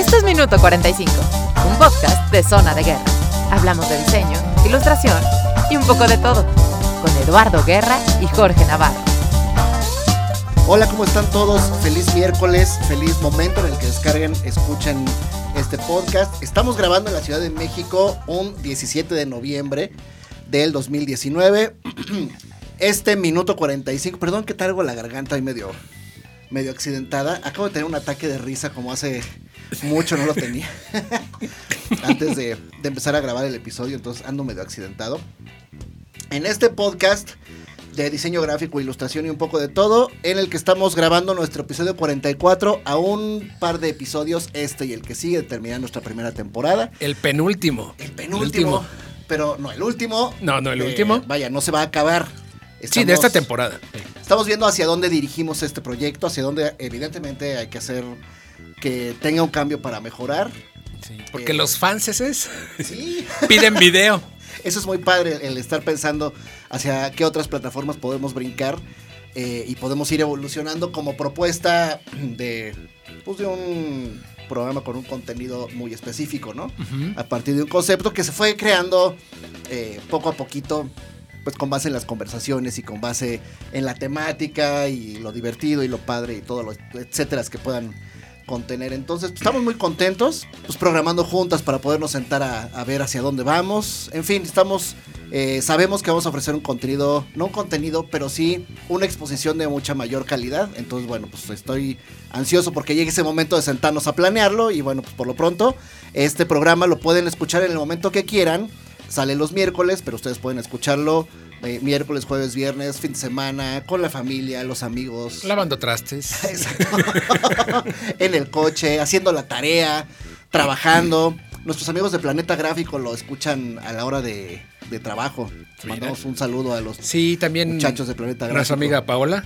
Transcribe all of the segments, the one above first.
Esto es Minuto 45, un podcast de Zona de Guerra. Hablamos de diseño, ilustración y un poco de todo, con Eduardo Guerra y Jorge Navarro. Hola, ¿cómo están todos? Feliz miércoles, feliz momento en el que descarguen, escuchen este podcast. Estamos grabando en la Ciudad de México un 17 de noviembre del 2019. Este minuto 45, perdón que traigo la garganta ahí medio, medio accidentada. Acabo de tener un ataque de risa como hace mucho no lo tenía. Antes de, de empezar a grabar el episodio, entonces ando medio accidentado. En este podcast de diseño gráfico, ilustración y un poco de todo, en el que estamos grabando nuestro episodio 44 a un par de episodios, este y el que sigue, terminar nuestra primera temporada. El penúltimo. El penúltimo. último. Pero no, el último. No, no, el eh, último. Vaya, no se va a acabar. Sí, de esta temporada. Estamos viendo hacia dónde dirigimos este proyecto, hacia dónde evidentemente hay que hacer que tenga un cambio para mejorar. Sí, porque Eh. los fanses Sí, piden video. eso es muy padre, el estar pensando hacia qué otras plataformas podemos brincar eh, y podemos ir evolucionando como propuesta de, pues, de un programa con un contenido muy específico, ¿no? A partir de un concepto que se fue creando eh, poco a poquito, pues con base en las conversaciones y con base en la temática y lo divertido y lo padre y todo lo etcétera que puedan contener. Entonces, estamos muy contentos, pues programando juntas para podernos sentar a, a ver hacia dónde vamos. En fin, estamos, eh, sabemos que vamos a ofrecer un contenido, no un contenido, pero sí una exposición de mucha mayor calidad. Entonces, bueno, pues estoy ansioso porque llegue ese momento de sentarnos a planearlo y bueno, pues por lo pronto, este programa lo pueden escuchar en el momento que quieran. Sale los miércoles, pero ustedes pueden escucharlo eh, miércoles, jueves, viernes, fin de semana, con la familia, los amigos. Lavando trastes. Exacto. en el coche, haciendo la tarea, trabajando. Nuestros amigos de Planeta Gráfico lo escuchan a la hora de, de trabajo. Mandamos un saludo a los Sí, también muchachos de Planeta Gráfico. nuestra amiga Paola,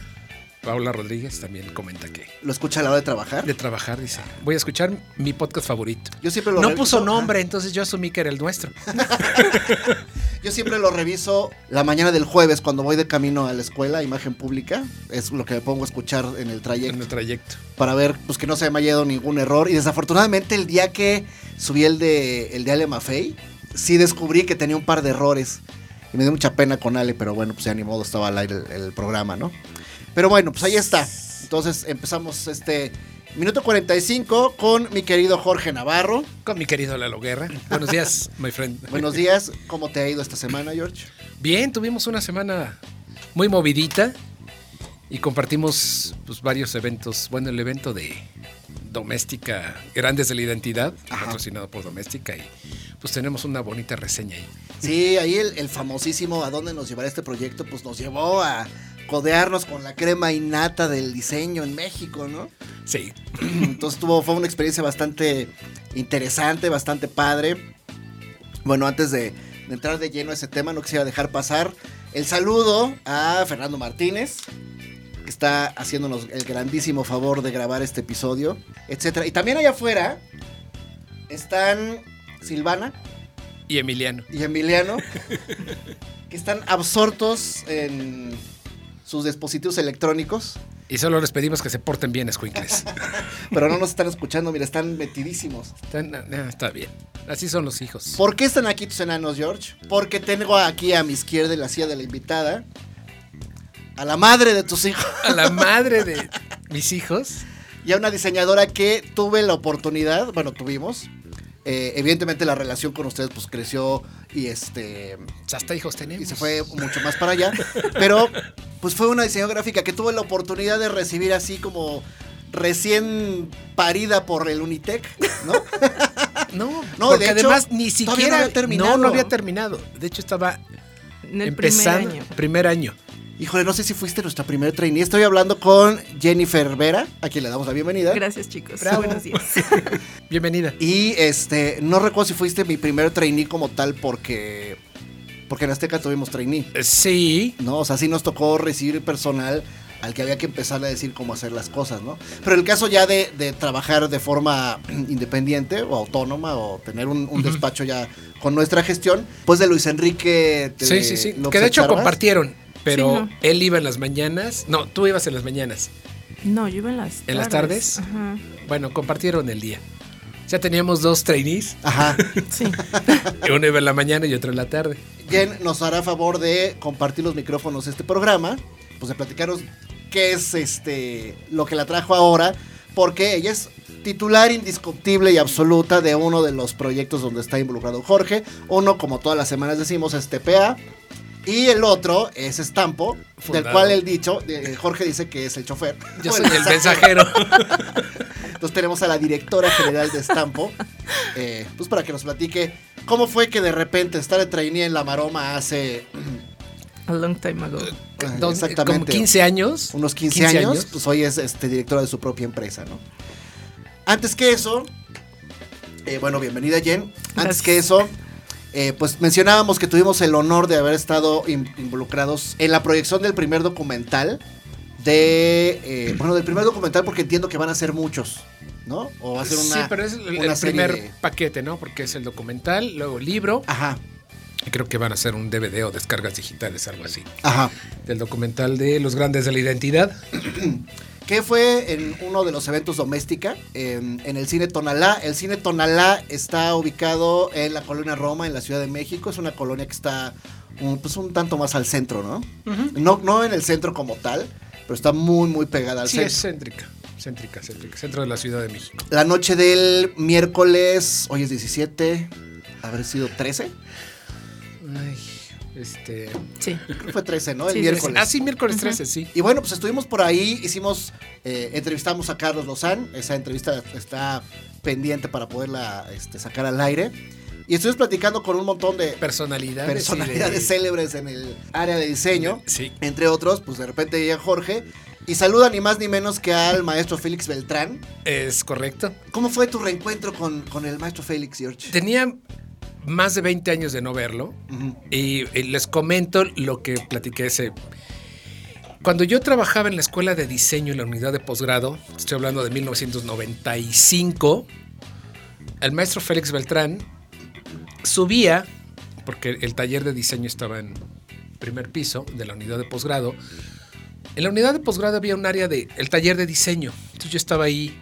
Paola Rodríguez, también comenta que Lo escucha a la hora de trabajar. de trabajar, dice, voy a escuchar mi podcast favorito. Yo siempre lo No puso nombre, entonces yo asumí que era el nuestro. Yo siempre lo reviso la mañana del jueves cuando voy de camino a la escuela, imagen pública. Es lo que me pongo a escuchar en el trayecto. En el trayecto. para ver pues que no se me haya ido ningún error. Y desafortunadamente el día que subí el de el de Ale Maffei, sí descubrí que tenía un par de errores. Y me dio mucha pena con Ale, pero bueno, pues ya ni modo, estaba al aire el, el programa, ¿no? Pero bueno, pues ahí está. Entonces empezamos este minuto 45 con mi querido Jorge Navarro. Con mi querido Lalo Guerra. Buenos días, my friend. Buenos días, ¿cómo te ha ido esta semana, George? Bien, tuvimos una semana muy movidita y compartimos pues, varios eventos. Bueno, el evento de Doméstica, Grandes de la Identidad, Ajá. patrocinado por Doméstica, y pues tenemos una bonita reseña ahí. Sí, ahí el, el famosísimo ¿A dónde nos llevará este proyecto? Pues nos llevó a codearnos con la crema innata del diseño en México, ¿no? Sí, Entonces tuvo, fue una experiencia bastante interesante, bastante padre. Bueno, antes de, de entrar de lleno a ese tema, no quisiera dejar pasar el saludo a Fernando Martínez, que está haciéndonos el grandísimo favor de grabar este episodio, etcétera. Y también allá afuera están Silvana y Emiliano. y Emiliano, que están absortos en sus dispositivos electrónicos, Y solo les pedimos que se porten bien, escuincles. pero no nos están escuchando, mira, están metidísimos. Están- ah, está bien. Así son los hijos. ¿Por qué están aquí tus enanos, George? Porque tengo aquí a mi izquierda en la silla de la invitada a la madre de tus hijos A la madre de mis hijos. y a una diseñadora que tuve la oportunidad, bueno, tuvimos. Eh, evidentemente la relación con ustedes pues creció y este hasta hijos tenemos. y se fue mucho más para allá, pero pues fue una diseñadora gráfica que tuve la oportunidad de recibir así como recién parida por el Unitec, ¿no? No, No, porque de hecho, además ni todavía no siquiera. había terminado. No, no había terminado. De hecho, estaba En el empezando. primer año. primer año. Híjole, no sé si fuiste nuestra primera trainee. Estoy hablando con Jennifer Vera, a quien le damos la bienvenida. Gracias, chicos. Bravo. Buenos días. Bienvenida. Y este, no recuerdo si fuiste mi primer trainee como tal porque porque en Azteca tuvimos trainee, Eh, Sí. ¿no? O sea, sí nos tocó recibir personal al que había que empezar a decir cómo hacer las cosas, ¿no? Pero el caso ya de, de trabajar de forma independiente o autónoma o tener un, un despacho ya con nuestra gestión, pues de Luis Enrique. de Sí, sí, sí. Que de hecho compartieron. Pero Sí, no. él iba en las mañanas. No, tú ibas en las mañanas. No, yo iba en las tardes. ¿En las tardes? Ajá. Bueno, compartieron el día. Sea, teníamos dos trainees, Ajá. Sí. uno iba en la mañana y otro en la tarde. Jen nos hará favor de compartir los micrófonos de este programa, pues de platicaros qué es este lo que la trajo ahora, porque ella es titular indiscutible y absoluta de uno de los proyectos donde está involucrado Jorge. Uno, como todas las semanas decimos, es TPA. Y el otro es Estampo, del cual el dicho, eh, Jorge dice que es el chofer. Yo soy el mensajero. Entonces tenemos a la directora general de Estampo, eh, pues para que nos platique cómo fue que de repente estar de trainee en la maroma hace A long time ago. Dos- exactamente Como 15 años. unos 15, años, pues hoy es este, directora de su propia empresa, ¿no? Antes que eso, eh, bueno, bienvenida Jen. Antes Gracias. que eso, eh, pues mencionábamos que tuvimos el honor de haber estado in- involucrados en la proyección del primer documental de, eh, bueno, del primer documental porque entiendo que van a ser muchos, ¿no? O va a ser una, sí, pero es el, primer de- paquete, ¿no? Porque es el documental, luego el libro. Ajá, y Creo que van a ser un DVD o descargas digitales, algo así. ajá. Del documental de Los Grandes de la Identidad. que fue en uno de los eventos doméstica en, en el cine Tonalá. El cine Tonalá está ubicado en la colonia Roma, en la Ciudad de México. Es una colonia que está un, pues un tanto más al centro, ¿no? ¿no? No en el centro como tal, pero está muy, muy pegada al Sí, centro. es céntrica. Céntrica, céntrica. Centro de la Ciudad de México. La noche del miércoles, hoy es 17, habrá sido 13. Ay, este. Sí. Creo que fue 13, ¿no? El Sí, miércoles. Ah, sí, miércoles 13, sí. Y bueno, pues estuvimos por ahí, hicimos, eh, entrevistamos a Carlos Lozán, esa entrevista está pendiente para poderla este, sacar al aire. Y estuvimos platicando con un montón de Personalidades. de- personalidades célebres en el área de diseño, Sí. entre otros, pues de repente llega Jorge y saluda ni más ni menos que al maestro Félix Beltrán. Es correcto. ¿Cómo fue tu reencuentro con, con el maestro Félix, George? Tenía más de 20 años de no verlo. Ujú. Y, y les comento lo que platiqué ese. Cuando yo trabajaba en la escuela de diseño en la unidad de posgrado, estoy hablando de 1995, el maestro Félix Beltrán subía, porque el taller de diseño estaba en primer piso de la unidad de posgrado. En la unidad de posgrado había un área de el taller de diseño. Entonces yo estaba ahí,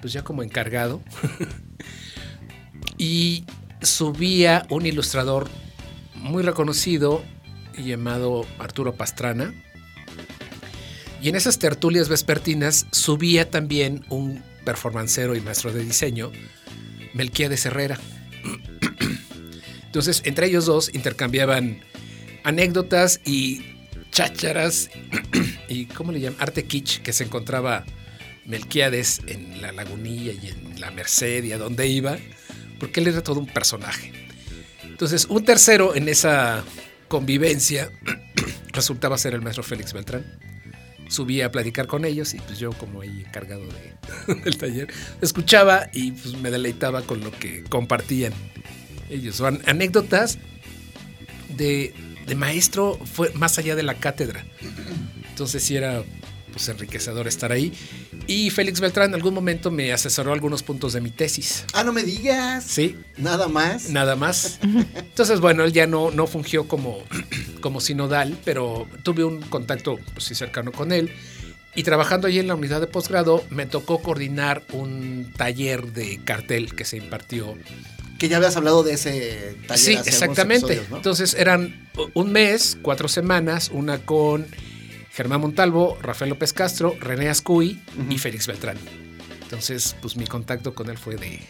pues ya como encargado. y subía un ilustrador muy reconocido llamado Arturo Pastrana. Y en esas tertulias vespertinas subía también un performancero y maestro de diseño, Melquiades Herrera. Entonces, entre ellos dos intercambiaban anécdotas y chácharas y, ¿cómo le llaman? Arte kitsch, que se encontraba Melquiades en la Lagunilla y en la Merced y a donde iba, porque él era todo un personaje. Entonces, un tercero en esa convivencia resultaba ser el maestro Félix Beltrán. Subí a platicar con ellos y pues yo como ahí encargado de- del taller, escuchaba y pues me deleitaba con lo que compartían ellos. Son anécdotas de, de maestro fue más allá de la cátedra. Entonces sí era pues enriquecedor estar ahí. Y Félix Beltrán en algún momento me asesoró algunos puntos de mi tesis. Ah, no me digas. Sí, Nada más. nada más. Entonces, bueno, él ya no, no fungió como, como sinodal, pero tuve un contacto pues, sí, cercano con él. Y trabajando allí en la unidad de posgrado, me tocó coordinar un taller de cartel que se impartió. Que ya habías hablado de ese taller. Sí, hace exactamente. episodios, ¿no? Entonces eran un mes, cuatro semanas, una con Germán Montalvo, Rafael López Castro, René Ascuy y. Félix Beltrán. Entonces, pues mi contacto con él fue de,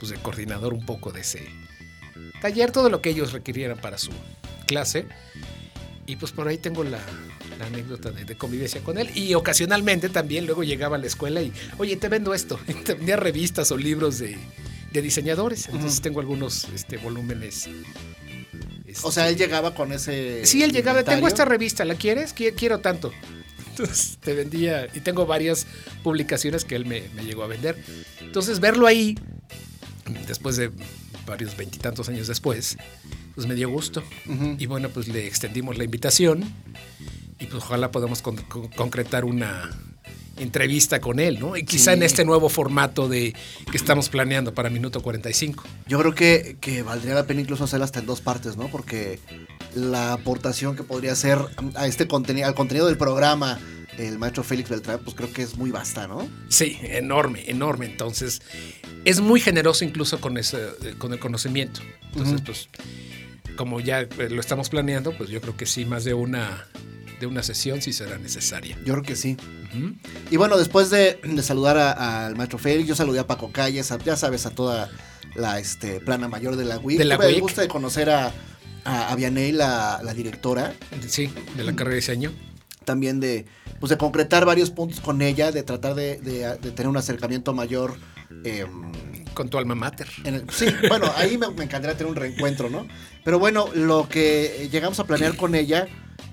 pues, de coordinador un poco de ese taller, todo lo que ellos requirieran para su clase. Y pues por ahí tengo la, la anécdota de, de convivencia con él. Y ocasionalmente también luego llegaba a la escuela y, oye, te vendo esto. Y te vendía revistas o libros de, de diseñadores. Entonces tengo algunos este, volúmenes. Este, O sea, él llegaba con ese. Sí, él llegaba, tengo esta revista, ¿la quieres? Qui- Quiero tanto. Entonces te vendía, y tengo varias publicaciones que él me, me llegó a vender. Entonces verlo ahí, después de varios veintitantos años después, pues me dio gusto. Y bueno, pues le extendimos la invitación y pues ojalá podamos con- con- concretar una entrevista con él, ¿no? Y quizá Sí. en este nuevo formato de que estamos planeando para Minuto 45. Yo creo que, que valdría la pena incluso hacerla hasta en dos partes, ¿no? Porque la aportación que podría hacer a este contenido, al contenido del programa, el maestro Félix Beltrán, pues creo que es muy vasta, ¿no? Sí, enorme, enorme. Entonces, es muy generoso incluso con, ese, con el conocimiento. Entonces, pues, como ya eh, lo estamos planeando, pues yo creo que sí, más de una, de una sesión sí será necesaria. Yo creo que sí. Y bueno, después de, de saludar al maestro Félix, yo saludé a Paco Calles, a- ya sabes, a toda la este, plana mayor de la WIC. De la Me gusta de conocer a, a, a Vianey, la, la directora, Sí, de la carrera de diseño. también de, pues de concretar varios puntos con ella, de tratar de, de- de tener un acercamiento mayor. eh, Con tu alma mater. el- sí, bueno, ahí me, me encantaría tener un reencuentro, ¿no? Pero bueno, lo que llegamos a planear con ella,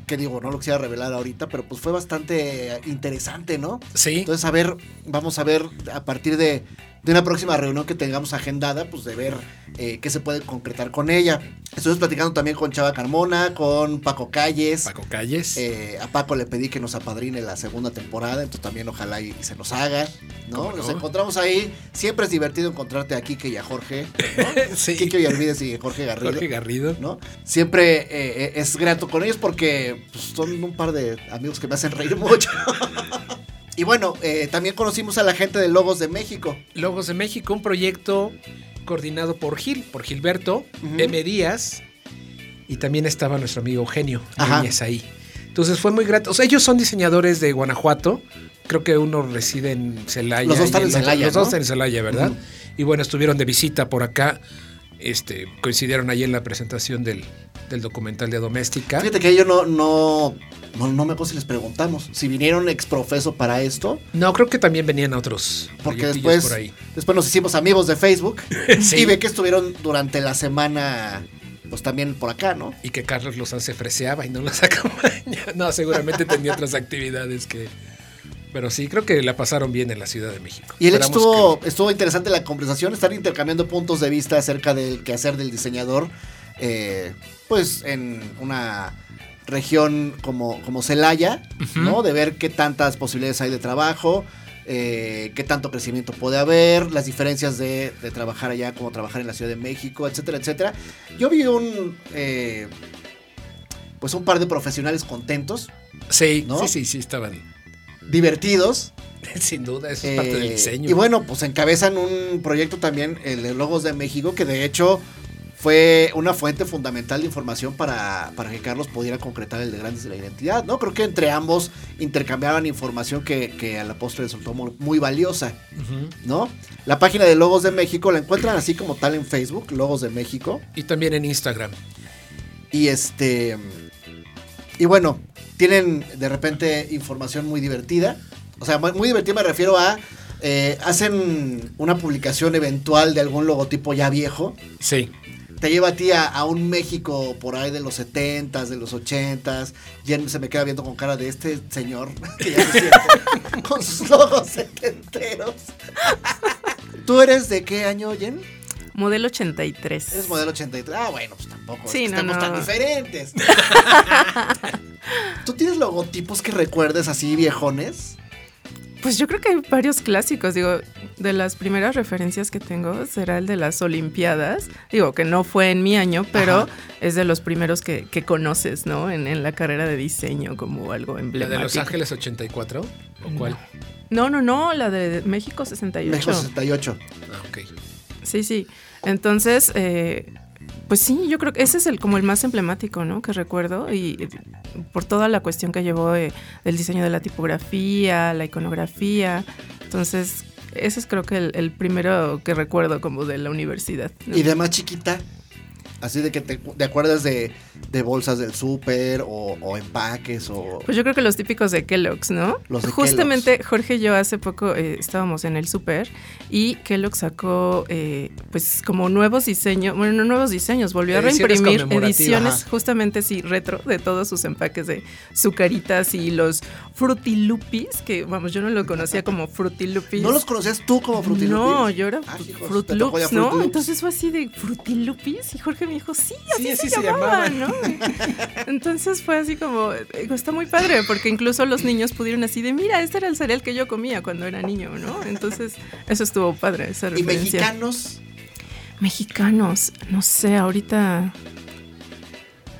que digo, no lo quisiera revelar ahorita, pero pues fue bastante interesante, ¿no? Sí. Entonces, a ver, vamos a ver a partir de, de una próxima reunión que tengamos agendada, pues de ver eh, qué se puede concretar con ella. Estuvimos platicando también con Chava Carmona, con Paco Calles. Paco Calles. Eh, a Paco le pedí que nos apadrine la segunda temporada, entonces también ojalá y, y se nos haga, ¿no? ¿Cómo Nos no? encontramos ahí. Siempre es divertido encontrarte a Kike y a Jorge, ¿no? sí. Kike Ollarvides y Jorge Garrido. Jorge Garrido. ¿no? Siempre eh, eh, es grato con ellos porque pues, son un par de amigos que me hacen reír mucho. y bueno, eh, también conocimos a la gente de Logos de México. Logos de México, un proyecto coordinado por Gil, por Gilberto. M. Díaz, y también estaba nuestro amigo Eugenio. Núñez ahí. Entonces fue muy grato. O sea, ellos son diseñadores de Guanajuato. Creo que uno reside en Celaya. Los dos están en Celaya, Los dos están en Celaya, ¿verdad? Y bueno, estuvieron de visita por acá. Este, coincidieron ahí en la presentación del, del documental de Doméstica. Fíjate que yo no, no, no, no me acuerdo si les preguntamos si vinieron exprofeso para esto, No, creo que también venían otros porque después, por ahí. después nos hicimos amigos de Facebook Sí. y ve que estuvieron durante la semana, pues también por acá, ¿no? Y que Carlos Lozán se freseaba y no los acompaña. No, seguramente tenía otras actividades que. Pero sí, creo que la pasaron bien en la Ciudad de México. Y Esperamos estuvo, que- estuvo interesante la conversación, estar intercambiando puntos de vista acerca del quehacer del diseñador, eh, pues en una región como, como Celaya. ¿no? De ver qué tantas posibilidades hay de trabajo, eh, qué tanto crecimiento puede haber, las diferencias de, de trabajar allá como trabajar en la Ciudad de México, etcétera, etcétera. Yo vi un... eh, pues un par de profesionales contentos, Sí, ¿no? sí, sí, sí, estaban. divertidos, Sin duda, eso es parte del Eh, diseño. Y bueno, pues encabezan un proyecto también, el de Logos de México, que de hecho fue una fuente fundamental de información para, para que Carlos pudiera concretar el de Grandes de la Identidad, ¿no? Creo que entre ambos intercambiaban información que, que a la postre resultó muy, valiosa. ¿no? La página de Logos de México la encuentran así como tal en Facebook, Logos de México. Y también en Instagram. Y este. Y bueno, tienen de repente información muy divertida. O sea, muy muy divertida me refiero a. eh, hacen una publicación eventual de algún logotipo ya viejo. Sí. Te lleva a ti a, a un México por ahí de los 70s, de los 80s. Jen se me queda viendo con cara de este señor que ya se siente con sus logos setenteros. ¿Tú eres de qué año, Jen? Modelo 83. Eres modelo 83. Ah, bueno, pues tampoco. es Sí, que no, estemos no. tan diferentes. ¿Tú tienes logotipos que recuerdes así viejones? Pues yo creo que hay varios clásicos. Digo, de las primeras referencias que tengo será el de las Olimpiadas. Digo, que no fue en mi año, pero Ajá. es de los primeros que, que conoces, ¿no? En, en la carrera de diseño como algo ¿La emblemático. de Los Ángeles 84? ¿O cuál? No, no, no, la de México 68. México 68. Ah, ok. Sí, sí. Entonces, eh, pues sí, yo creo que ese es el como el más emblemático, ¿no? Que recuerdo y por toda la cuestión que llevó eh, del diseño de la tipografía, la iconografía. Entonces, ese es creo que el, el primero que recuerdo como de la universidad. Y de más chiquita. Así de que te, te acuerdas de, de bolsas del súper o, o empaques o... Pues yo creo que los típicos de Kellogg's, ¿no? Los de Justamente Jorge y yo hace poco eh, estábamos en el súper y Kellogg sacó eh, pues como nuevos diseños, bueno, no nuevos diseños, volvió a reimprimir ediciones Ajá. justamente sí, retro de todos sus empaques de sucaritas y los Frutilupis, que vamos, yo no lo conocía como Frutilupis. ¿No los conocías tú como Fruity No, yo era Ah, Fruit ¿no? Entonces fue así de Frutilupis y Jorge me dijo, sí, así, Sí, así se, se llamaban, llamaban. ¿no? Entonces fue así como, eh, está muy padre, porque incluso los niños pudieron así de, mira, este era el cereal que yo comía cuando era niño, ¿no? Entonces, eso estuvo padre, esa Y mexicanos. Mexicanos, no sé, ahorita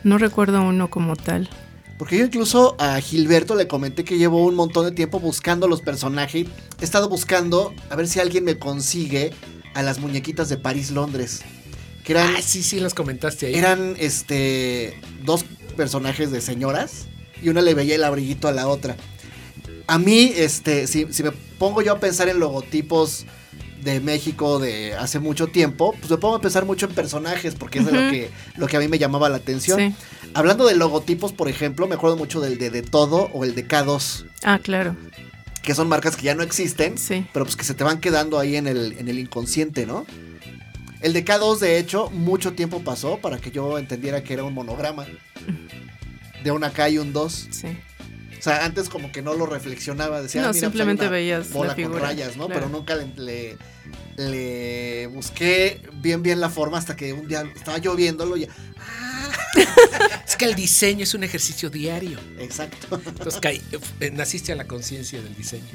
no recuerdo uno como tal. Porque yo incluso a Gilberto le comenté que llevo un montón de tiempo buscando los personajes. He estado buscando a ver si alguien me consigue a las muñequitas de París, Londres. Que eran, Ah, sí, sí, las comentaste ahí. eran este dos personajes de señoras y una le veía el abriguito a la otra. A mí, este, si, si me pongo yo a pensar en logotipos de México de hace mucho tiempo, pues me pongo a pensar mucho en personajes, porque es de lo que, lo que a mí me llamaba la atención. Sí. Hablando de logotipos, por ejemplo, me acuerdo mucho del de De Todo o el de K2, Ah, claro. que son marcas que ya no existen, Sí. pero pues que se te van quedando ahí en el, en el inconsciente, ¿no? El de K2, de hecho, mucho tiempo pasó para que yo entendiera que era un monograma. De una K y un 2. Sí. O sea, antes como que no lo reflexionaba. Decía, No, ah, mira, pues, simplemente una veías la bola con figura, rayas, ¿no? claro. Pero nunca le, le, le busqué bien, bien la forma hasta que un día estaba yo viéndolo y... ¡Ah! Es que el diseño es un ejercicio diario. Exacto. Entonces, caí- eh, naciste a la conciencia del diseño.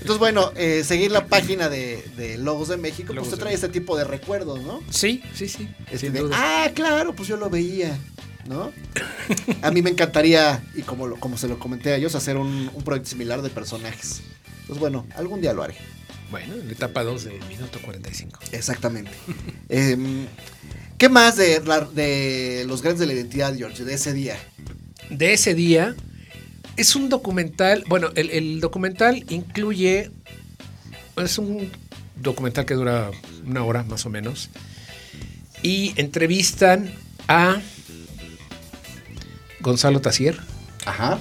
Entonces, bueno, eh, seguir la página de, de Logos de México, Logos pues te trae este tipo de recuerdos, ¿no? Sí, sí, sí. Este de, ah, claro, pues yo lo veía, ¿no? A mí me encantaría, y como, lo- como se lo comenté a ellos, hacer un, un proyecto similar de personajes. Pues bueno, algún día lo haré. Bueno, en la etapa 2 de minuto 45. Exactamente. Em, ¿Qué más de, de los grandes de la identidad, George, de ese día? de ese día es un documental. Bueno, el, el documental incluye. Es un documental que dura una hora más o menos. Y entrevistan a Gonzalo Tassier, Ajá,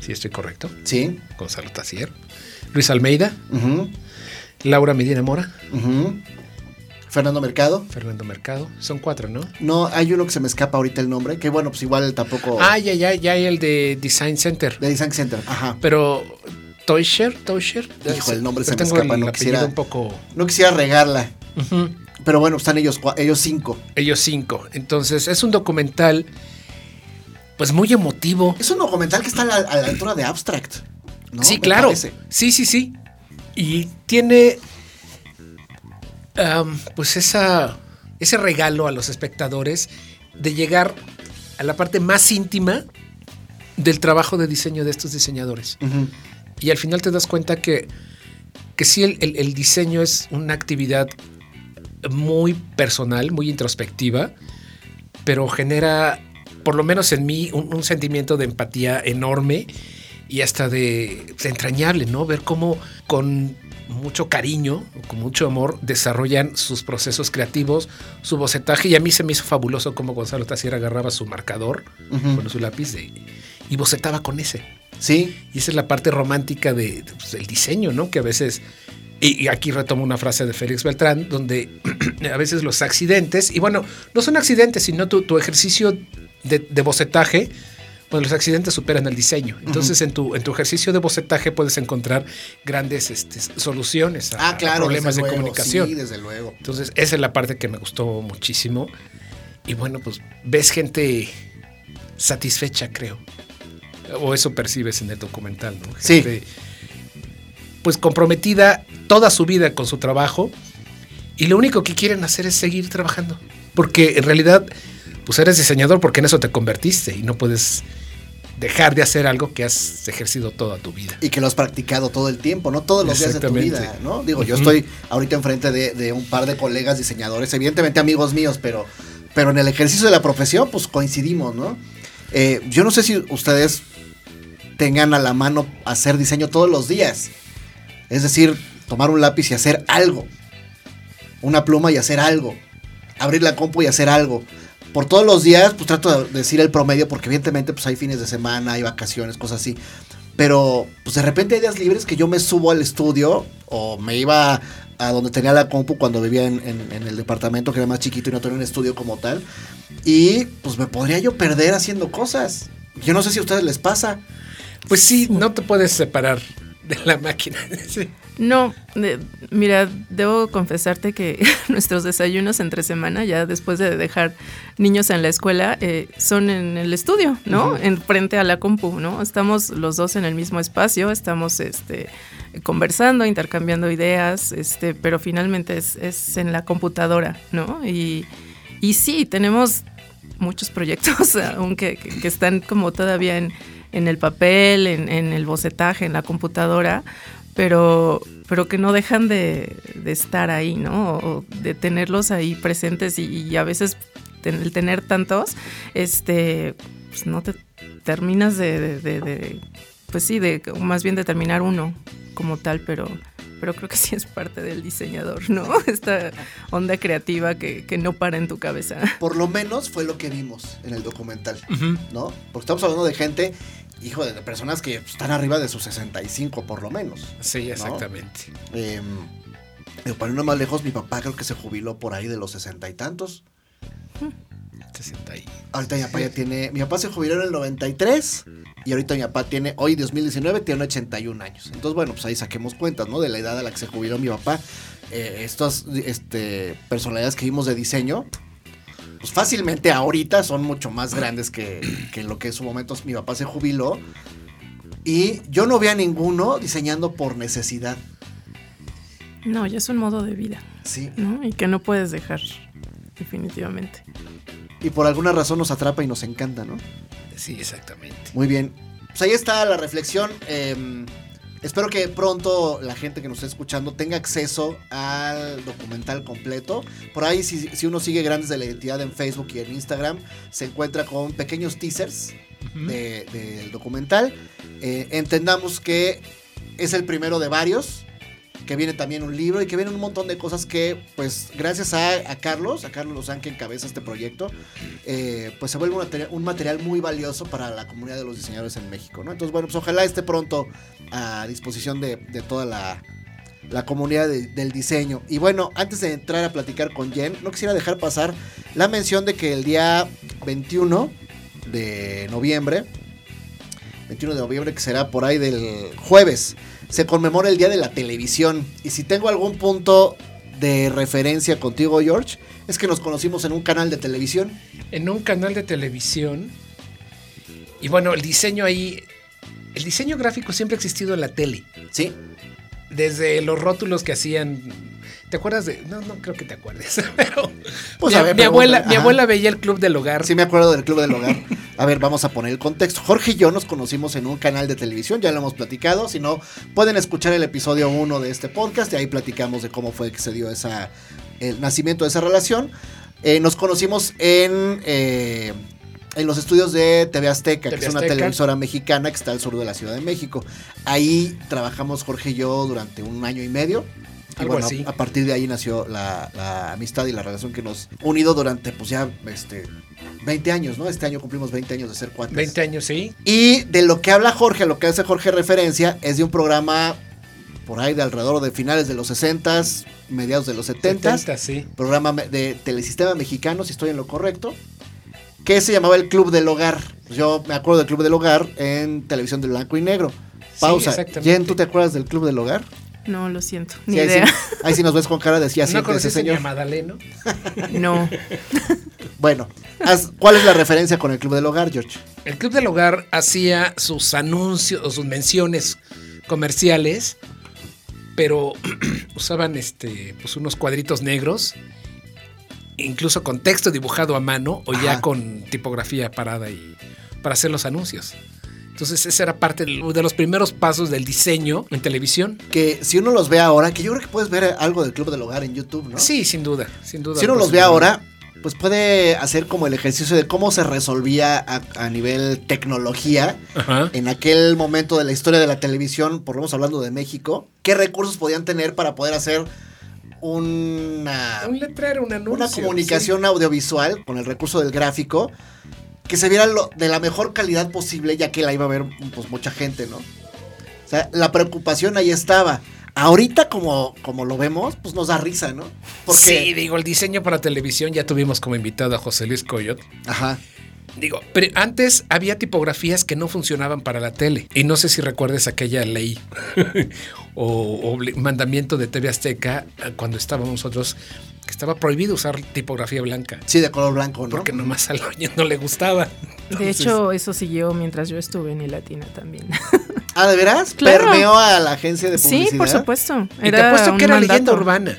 si estoy correcto. sí. Gonzalo Tassier. Luis Almeida, ujú, Laura Medina Mora, ujú. Fernando Mercado. Fernando Mercado. Son cuatro, ¿no? No, hay uno que se me escapa ahorita el nombre, que bueno, pues igual tampoco... Ah, ya, ya, ya hay el de Design Center. De Design Center, ajá. Pero Toysher, Toysher. Hijo, el nombre se me escapa, el no quisiera- un poco. No quisiera regarla, pero bueno, están ellos, ellos cinco. Ellos cinco. Entonces, es un documental, pues muy emotivo. Es un documental que está a la, a la altura de Abstract. ¿no? sí, Me claro. parece. Sí, sí, sí. Y tiene, pues esa, ese regalo a los espectadores de llegar a la parte más íntima del trabajo de diseño de estos diseñadores. Y al final te das cuenta que, que sí, el, el- el diseño es una actividad muy personal, muy introspectiva, pero genera, por lo menos en mí, un, un sentimiento de empatía enorme y hasta de, de entrañable, ¿no? Ver cómo con mucho cariño, con mucho amor, desarrollan sus procesos creativos, su bocetaje. Y a mí se me hizo fabuloso cómo Gonzalo Tassier agarraba su marcador Ujú. con su lápiz de- y bocetaba con ese. Sí, Y esa es la parte romántica de, de, pues, del diseño, ¿no? Que a veces, y, y aquí retomo una frase de Félix Beltrán, donde a veces los accidentes, y bueno, no son accidentes, sino tu, tu ejercicio de, de bocetaje, pues los accidentes superan el diseño. Entonces, en, tu, en tu ejercicio de bocetaje puedes encontrar grandes este, soluciones a, ah, claro. a problemas de luego, comunicación. Sí, desde luego. Entonces, esa es la parte que me gustó muchísimo. Y bueno, pues ves gente satisfecha, creo. O eso percibes en el documental, ¿no? Sí. Gente, pues comprometida toda su vida con su trabajo y lo único que quieren hacer es seguir trabajando. Porque en realidad, pues eres diseñador porque en eso te convertiste y no puedes dejar de hacer algo que has ejercido toda tu vida. Y que lo has practicado todo el tiempo, ¿no? Todos los días de tu vida, ¿no? Digo, yo estoy ahorita enfrente de, de un par de colegas diseñadores, evidentemente amigos míos, pero, pero en el ejercicio de la profesión, pues coincidimos, ¿no? Eh, yo no sé si ustedes tengan a la mano hacer diseño todos los días. Es decir, tomar un lápiz y hacer algo. Una pluma y hacer algo. Abrir la compu y hacer algo. Por todos los días, pues trato de decir el promedio, porque evidentemente pues hay fines de semana, hay vacaciones, cosas así. Pero pues de repente hay días libres que yo me subo al estudio o me iba a donde tenía la compu cuando vivía en, en- en el departamento que era más chiquito y no tenía un estudio como tal. Y pues me podría yo perder haciendo cosas. Yo no sé si a ustedes les pasa. Pues sí, no te puedes separar de la máquina. Sí. No, de- mira, debo confesarte que nuestros desayunos entre semana, ya después de dejar niños en la escuela, eh, son en el estudio, ¿no? En frente a la compu, ¿no? Estamos los dos en el mismo espacio, estamos este, conversando, intercambiando ideas, este, pero finalmente es, es en la computadora, ¿no? Y, y sí, tenemos muchos proyectos, aunque que, que están como todavía en, en el papel, en, en el bocetaje, en la computadora, pero, pero que no dejan de, de estar ahí, ¿no? O de tenerlos ahí presentes y, y a veces el tener tantos, este, pues no te terminas de, de- de- de- pues sí, de más bien de terminar uno como tal, pero, pero creo que sí es parte del diseñador, ¿no? Esta onda creativa que, que no para en tu cabeza. Por lo menos fue lo que vimos en el documental. ¿no? Porque estamos hablando de gente, hijo de personas que están arriba de sus 65 por lo menos. Sí, exactamente. Eh, digo, para irnos más lejos, mi papá creo que se jubiló por ahí de los sesenta y tantos. 60 y- Ahorita mi papá ya tiene. Mi papá se jubiló en el 93 y ahorita mi papá tiene, hoy 2019, tiene 81 años. Entonces, bueno, pues ahí saquemos cuentas, ¿no? De la edad a la que se jubiló mi papá. Eh, estas este, personalidades que vimos de diseño, pues fácilmente ahorita son mucho más grandes que, que lo que en su momento mi papá se jubiló. Y yo no vi a ninguno diseñando por necesidad. No, ya es un modo de vida, Sí. ¿no? Y que no puedes dejar, definitivamente. Y por alguna razón nos atrapa y nos encanta, ¿no? Sí, exactamente. Muy bien. Pues ahí está la reflexión. Eh, espero que pronto la gente que nos esté escuchando tenga acceso al documental completo. Por ahí, si, si uno sigue Grandes de la Identidad en Facebook y en Instagram, se encuentra con pequeños teasers de- del documental. Eh, entendamos que es el primero de varios. Que viene también un libro y que viene un montón de cosas que, pues, gracias a, Carlos, a Carlos Lozán que encabeza este proyecto, eh, pues se vuelve un material, un material muy valioso para la comunidad de los diseñadores en México, ¿no? Entonces, bueno, pues ojalá esté pronto a disposición de, toda la, la comunidad de- del diseño. Y bueno, antes de entrar a platicar con Jen, no quisiera dejar pasar la mención de que el día 21 de noviembre, 21 de noviembre, que será por ahí del jueves, se conmemora el Día de la Televisión. Y si tengo algún punto de referencia contigo, George, es que nos conocimos en un canal de televisión. En un canal de televisión. Y bueno, el diseño ahí. El diseño gráfico siempre ha existido en la tele. Sí. Desde los rótulos que hacían. ¿Te acuerdas de.? No, no creo que te acuerdes. Pero. Pues, mi, a ver, mi abuela, mi abuela veía el club del hogar. Sí me acuerdo del Club del Hogar. A ver, vamos a poner el contexto. Jorge y yo nos conocimos en un canal de televisión, ya lo hemos platicado. Si no, pueden escuchar el episodio 1 de este podcast y ahí platicamos de cómo fue que se dio esa, el nacimiento de esa relación. Eh, nos conocimos en, eh, en los estudios de TV Azteca, que es una Azteca. televisora mexicana que está al sur de la Ciudad de México. Ahí trabajamos Jorge y yo durante un año y medio. Y Algo bueno, así. a partir de ahí nació la, la amistad y la relación que nos unido durante, pues ya, este, 20 años, ¿no? Este año cumplimos 20 años de ser cuates. 20 años, sí. Y de lo que habla Jorge, a lo que hace Jorge referencia, es de un programa por ahí de alrededor de finales de los 60s, mediados de los 70s. 70, sí. Programa de Telesistema Mexicano, si estoy en lo correcto. Que se llamaba el Club del Hogar. Yo me acuerdo del Club del Hogar en televisión de blanco y negro. Pausa. exactamente. Jen, ¿tú te acuerdas del Club del Hogar? No, lo siento, ni Sí, ahí, idea. sí, ahí sí nos ves con cara de sí, así ¿No ese señor. Madaleno? No. Bueno, haz- ¿cuál es la referencia con el Club del Hogar, George? El Club del Hogar hacía sus anuncios o sus menciones comerciales, pero usaban este, pues unos cuadritos negros, incluso con texto dibujado a mano o ya Ajá. con tipografía parada y para hacer los anuncios. Entonces, esa era parte de los primeros pasos del diseño en televisión. Que si uno los ve ahora, que yo creo que puedes ver algo del Club del Hogar en YouTube, ¿no? Sí, sin duda, sin duda. Si uno los ve ahora, pues puede hacer como el ejercicio de cómo se resolvía a, a nivel tecnología Ajá. en aquel momento de la historia de la televisión, por lo menos hablando de México, qué recursos podían tener para poder hacer una, Un letrero, un anuncio. una comunicación audiovisual con el recurso del gráfico que se viera lo- de la mejor calidad posible, ya que la iba a ver pues, mucha gente, ¿no? O sea, la preocupación ahí estaba. Ahorita, como, como lo vemos, pues nos da risa, ¿no? Porque, Sí, digo, el diseño para televisión ya tuvimos como invitado a José Luis Coyot. Ajá. Digo, pero antes había tipografías que no funcionaban para la tele. Y no sé si recuerdes aquella ley o, mandamiento de TV Azteca eh, cuando estábamos nosotros, que estaba prohibido usar tipografía blanca. Sí, de color blanco, ¿no? Porque nomás al dueño no le gustaba. De hecho, eso siguió mientras yo estuve en Latina también. Ah, ¿de veras? Claro. Permeó a la agencia de publicidad. sí, por supuesto. y te apuesto que era mandato. leyenda urbana.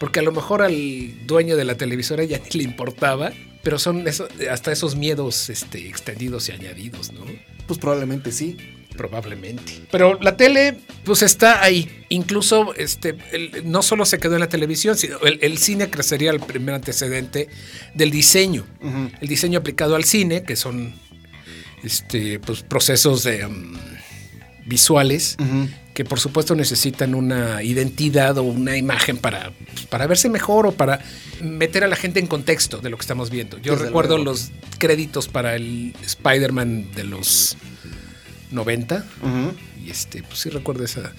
Porque a lo mejor al dueño de la televisora ya ni le importaba. Pero son eso- hasta esos miedos este, extendidos y añadidos, ¿no? Pues probablemente sí. Probablemente. Pero la tele, pues está ahí. Incluso, este, el- no solo se quedó en la televisión, sino el, el cine crecería el primer antecedente del diseño. El diseño aplicado al cine, que son este, pues, procesos de, um, visuales Ujú. Que por supuesto necesitan una identidad o una imagen para, para verse mejor o para meter a la gente en contexto de lo que estamos viendo. Yo Desde recuerdo luego. los créditos para el Spider-Man de los 90 Ujú. y este, pues sí recuerdo esa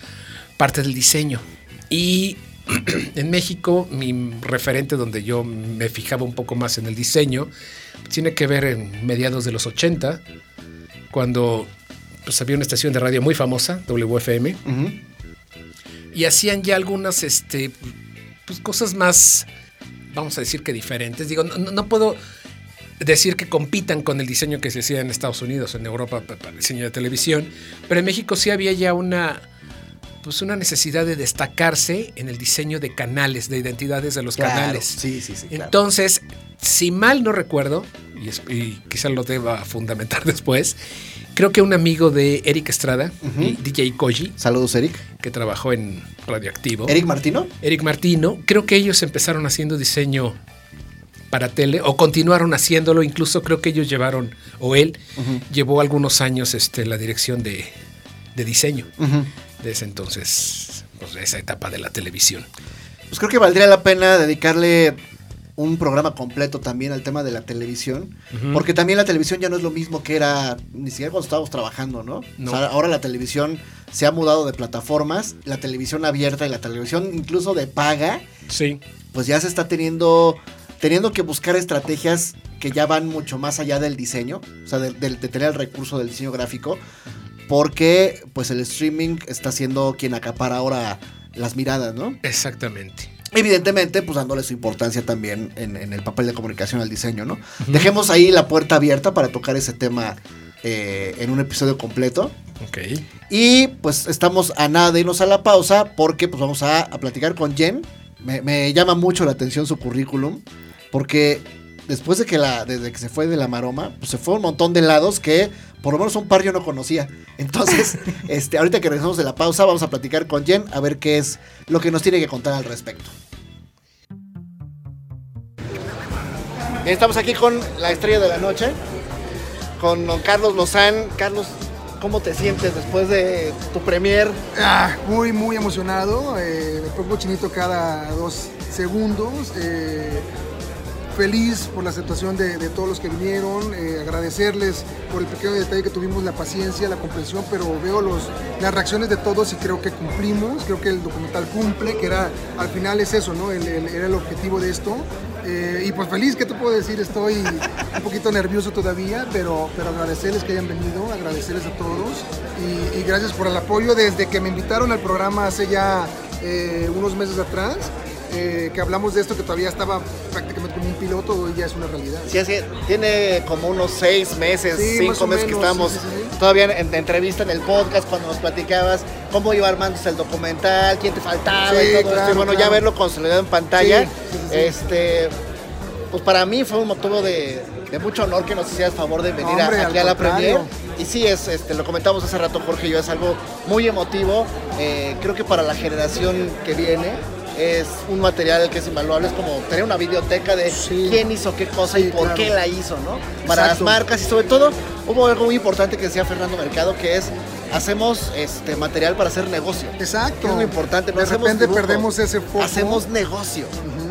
parte del diseño. Y en México, mi referente donde yo me fijaba un poco más en el diseño, tiene que ver en mediados de los 80, cuando pues, había una estación de radio muy famosa, WFM, y hacían ya algunas este, pues, cosas más, vamos a decir que diferentes. Digo, no, puedo decir que compitan con el diseño que se hacía en Estados Unidos, en Europa, pa- para el diseño de televisión, pero en México sí había ya una, pues una necesidad de destacarse en el diseño de canales, de identidades de los Claro. canales. Sí, sí, sí. claro. Entonces, si mal no recuerdo, y, es- y quizá lo deba fundamentar después, creo que un amigo de Eric Estrada, y DJ Koji, Saludos, Eric. que trabajó en Radioactivo. Eric Martino. Eric Martino, creo que ellos empezaron haciendo diseño para tele o continuaron haciéndolo, incluso creo que ellos llevaron, o él llevó algunos años este, la dirección de, de diseño Ujú. De ese entonces, pues de esa etapa de la televisión. Pues creo que valdría la pena dedicarle un programa completo también al tema de la televisión, porque también la televisión ya no es lo mismo que era ni siquiera cuando estábamos trabajando, ¿no? No. O sea, ahora la televisión se ha mudado de plataformas, la televisión abierta y la televisión incluso de paga, Sí. pues ya se está teniendo teniendo que buscar estrategias que ya van mucho más allá del diseño, o sea, de, de- de tener el recurso del diseño gráfico, porque pues el streaming está siendo quien acapara ahora las miradas, ¿no? Exactamente. Evidentemente, pues dándole su importancia también en, en el papel de comunicación al diseño, ¿no? Dejemos ahí la puerta abierta para tocar ese tema eh, en un episodio completo. Ok. Y pues estamos a nada de irnos a la pausa porque pues vamos a, a platicar con Jen. Me, me llama mucho la atención su currículum porque después de que, la, desde que se fue de la maroma, pues se fue a un montón de lados que por lo menos un par yo no conocía. Entonces, este, ahorita que regresamos de la pausa vamos a platicar con Jen a ver qué es lo que nos tiene que contar al respecto. Bien, estamos aquí con la estrella de la noche, con don Carlos Lozán. Carlos, ¿cómo te sientes después de tu premier? Ah, muy, muy emocionado. eh, me pongo chinito cada dos segundos. eh, feliz por la aceptación de, todos los que vinieron. eh, agradecerles por el pequeño detalle que tuvimos, la paciencia, la comprensión, pero veo las reacciones de todos y creo que cumplimos. Creo que el documental cumple, que era al final es eso, ¿no? Era el objetivo de esto. Eh, y pues feliz, ¿qué te puedo decir? Estoy un poquito nervioso todavía, pero, pero agradecerles que hayan venido, agradecerles a todos y, y gracias por el apoyo desde que me invitaron al programa hace ya eh, unos meses atrás, eh, que hablamos de esto que todavía estaba prácticamente como un piloto, hoy ya es una realidad. Sí, así, tiene como unos seis meses, Sí, cinco meses que menos, sí, sí. todavía en, en entrevista en el podcast cuando nos platicabas cómo iba armándose el documental, quién te faltaba y todo esto. claro, Y bueno, ya claro. verlo consolidado en pantalla, este, pues para mí fue un motivo de, de mucho honor que nos hicieras favor de venir a- aquí a la premier. Y sí, es, este, lo comentamos hace rato Jorge y yo, es algo muy emotivo. Eh, creo que para la generación que viene es un material que es invaluable, es como tener una videoteca de Sí. quién hizo qué cosa y Sí, por claro. qué la hizo, ¿no? Para Exacto. las marcas y sobre todo hubo algo muy importante que decía Fernando Mercado que es hacemos este material para hacer negocio. Exacto. Es lo importante, no De hacemos repente dibujo, perdemos ese foco. Hacemos negocio.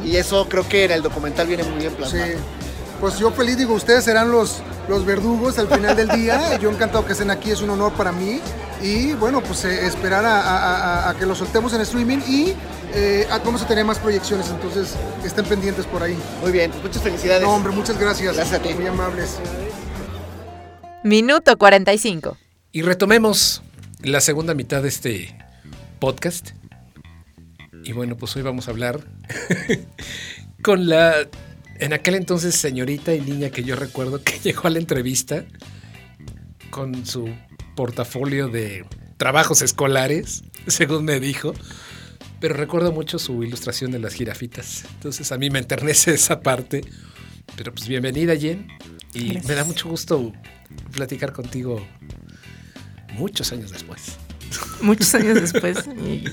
Y eso creo que en el documental viene muy bien Sí. plasmado. Pues yo feliz, digo, ustedes serán los, los verdugos al final del día. Yo encantado que estén aquí, es un honor para mí. Y bueno, pues eh, esperar a, a- a- a que lo soltemos en streaming y eh, a- vamos a tener más proyecciones, entonces estén pendientes por ahí. Muy bien, pues muchas felicidades. No, hombre, muchas gracias. Gracias a ti. Muy amables. Minuto 45. Y retomemos la segunda mitad de este podcast. Y bueno, pues hoy vamos a hablar con la, en aquel entonces, señorita y niña que yo recuerdo que llegó a la entrevista con su portafolio de trabajos escolares, según me dijo. Pero recuerdo mucho su ilustración de las jirafitas. Entonces a mí me enternece esa parte Pero pues bienvenida, Jen. Y Gracias. me da mucho gusto platicar contigo muchos años después, Muchos años después y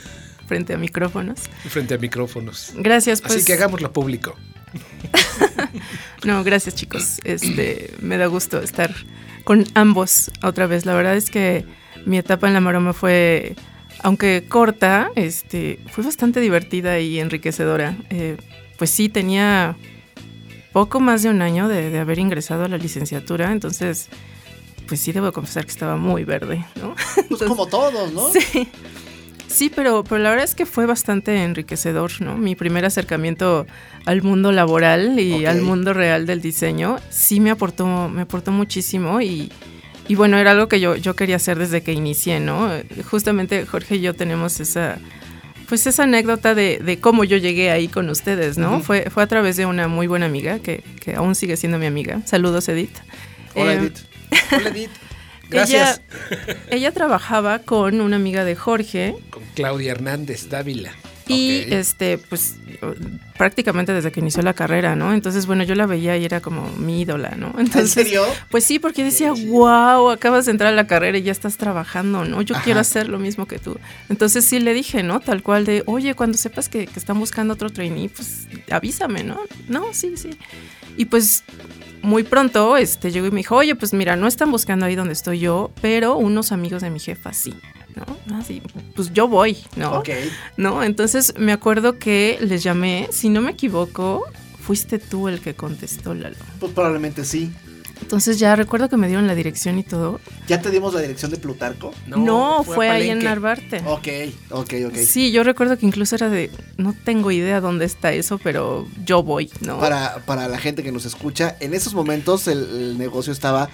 frente a micrófonos. frente a micrófonos. Gracias, pues. Así que hagámoslo público. No, gracias chicos. Este, me da gusto estar con ambos otra vez. La verdad es que mi etapa en la maroma fue, aunque corta, este, fue bastante divertida y enriquecedora. Eh, pues sí, tenía poco más de un año de, de haber ingresado a la licenciatura, entonces, pues sí debo confesar que estaba muy verde, ¿no? Pues como todos, ¿no? Sí. Sí, pero, pero la verdad es que fue bastante enriquecedor, ¿no? Mi primer acercamiento al mundo laboral y al mundo real del diseño sí me aportó, me aportó muchísimo y, y bueno, era algo que yo, yo quería hacer desde que inicié, ¿no? Justamente Jorge y yo tenemos esa, pues esa anécdota de, de cómo yo llegué ahí con ustedes, ¿no? Fue, fue a través de una muy buena amiga que, que aún sigue siendo mi amiga. Saludos, Edith. Hola, Eh, Edith. Hola, Edith. Gracias. Ella, ella trabajaba con una amiga de Jorge Con Claudia Hernández Dávila. Y este, pues prácticamente desde que inició la carrera, ¿no? Entonces, bueno, yo la veía y era como mi ídola, ¿no? Entonces, ¿En serio? Pues sí, porque decía, wow, acabas de entrar a la carrera y ya estás trabajando, ¿no? Yo Ajá. quiero hacer lo mismo que tú. Entonces sí le dije, ¿no? Tal cual de, oye, cuando sepas que, que están buscando otro trainee, pues avísame, ¿no? No, sí, sí. Y pues muy pronto este, llegó y me dijo, oye, pues mira, no están buscando ahí donde estoy yo, pero unos amigos de mi jefa sí, ¿no? Así, pues yo voy, ¿no? Ok. ¿no? Entonces me acuerdo que les llamé, si no me equivoco, fuiste tú el que contestó, Lalo. Pues probablemente sí. Entonces ya recuerdo que me dieron la dirección y todo. ¿Ya te dimos la dirección de Plutarco? No, fue, a ahí en. Narvarte. Ok, ok, ok. Sí, yo recuerdo que incluso era de, no tengo idea dónde está eso, pero yo voy, ¿no? Para, para la gente que nos escucha, en esos momentos el, el negocio estaba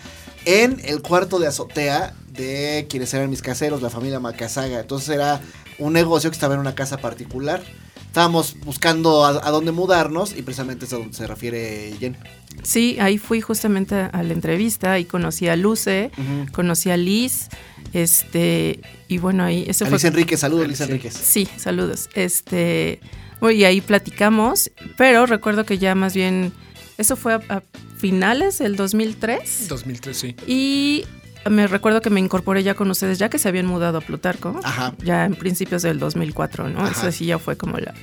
en el cuarto de azotea de quienes eran mis caseros, la familia Macasaga. Entonces era un negocio que estaba en una casa particular. Estábamos buscando a, a dónde mudarnos y precisamente es a donde se refiere Jen. Sí, ahí fui justamente a la entrevista y conocí a Luce, conocí a Liz, este, y bueno, ahí, eso fue Alicia Enríquez, saludos. Alicia Enríquez. Sí, saludos. Este, bueno, y ahí platicamos, pero recuerdo que ya más bien, eso fue a, a finales del 2003 2003, sí. y me recuerdo que me incorporé ya con ustedes, ya que se habían mudado a Plutarco, Ajá. ya en principios del 2004, ¿no? Ajá. Eso sí ya fue como la,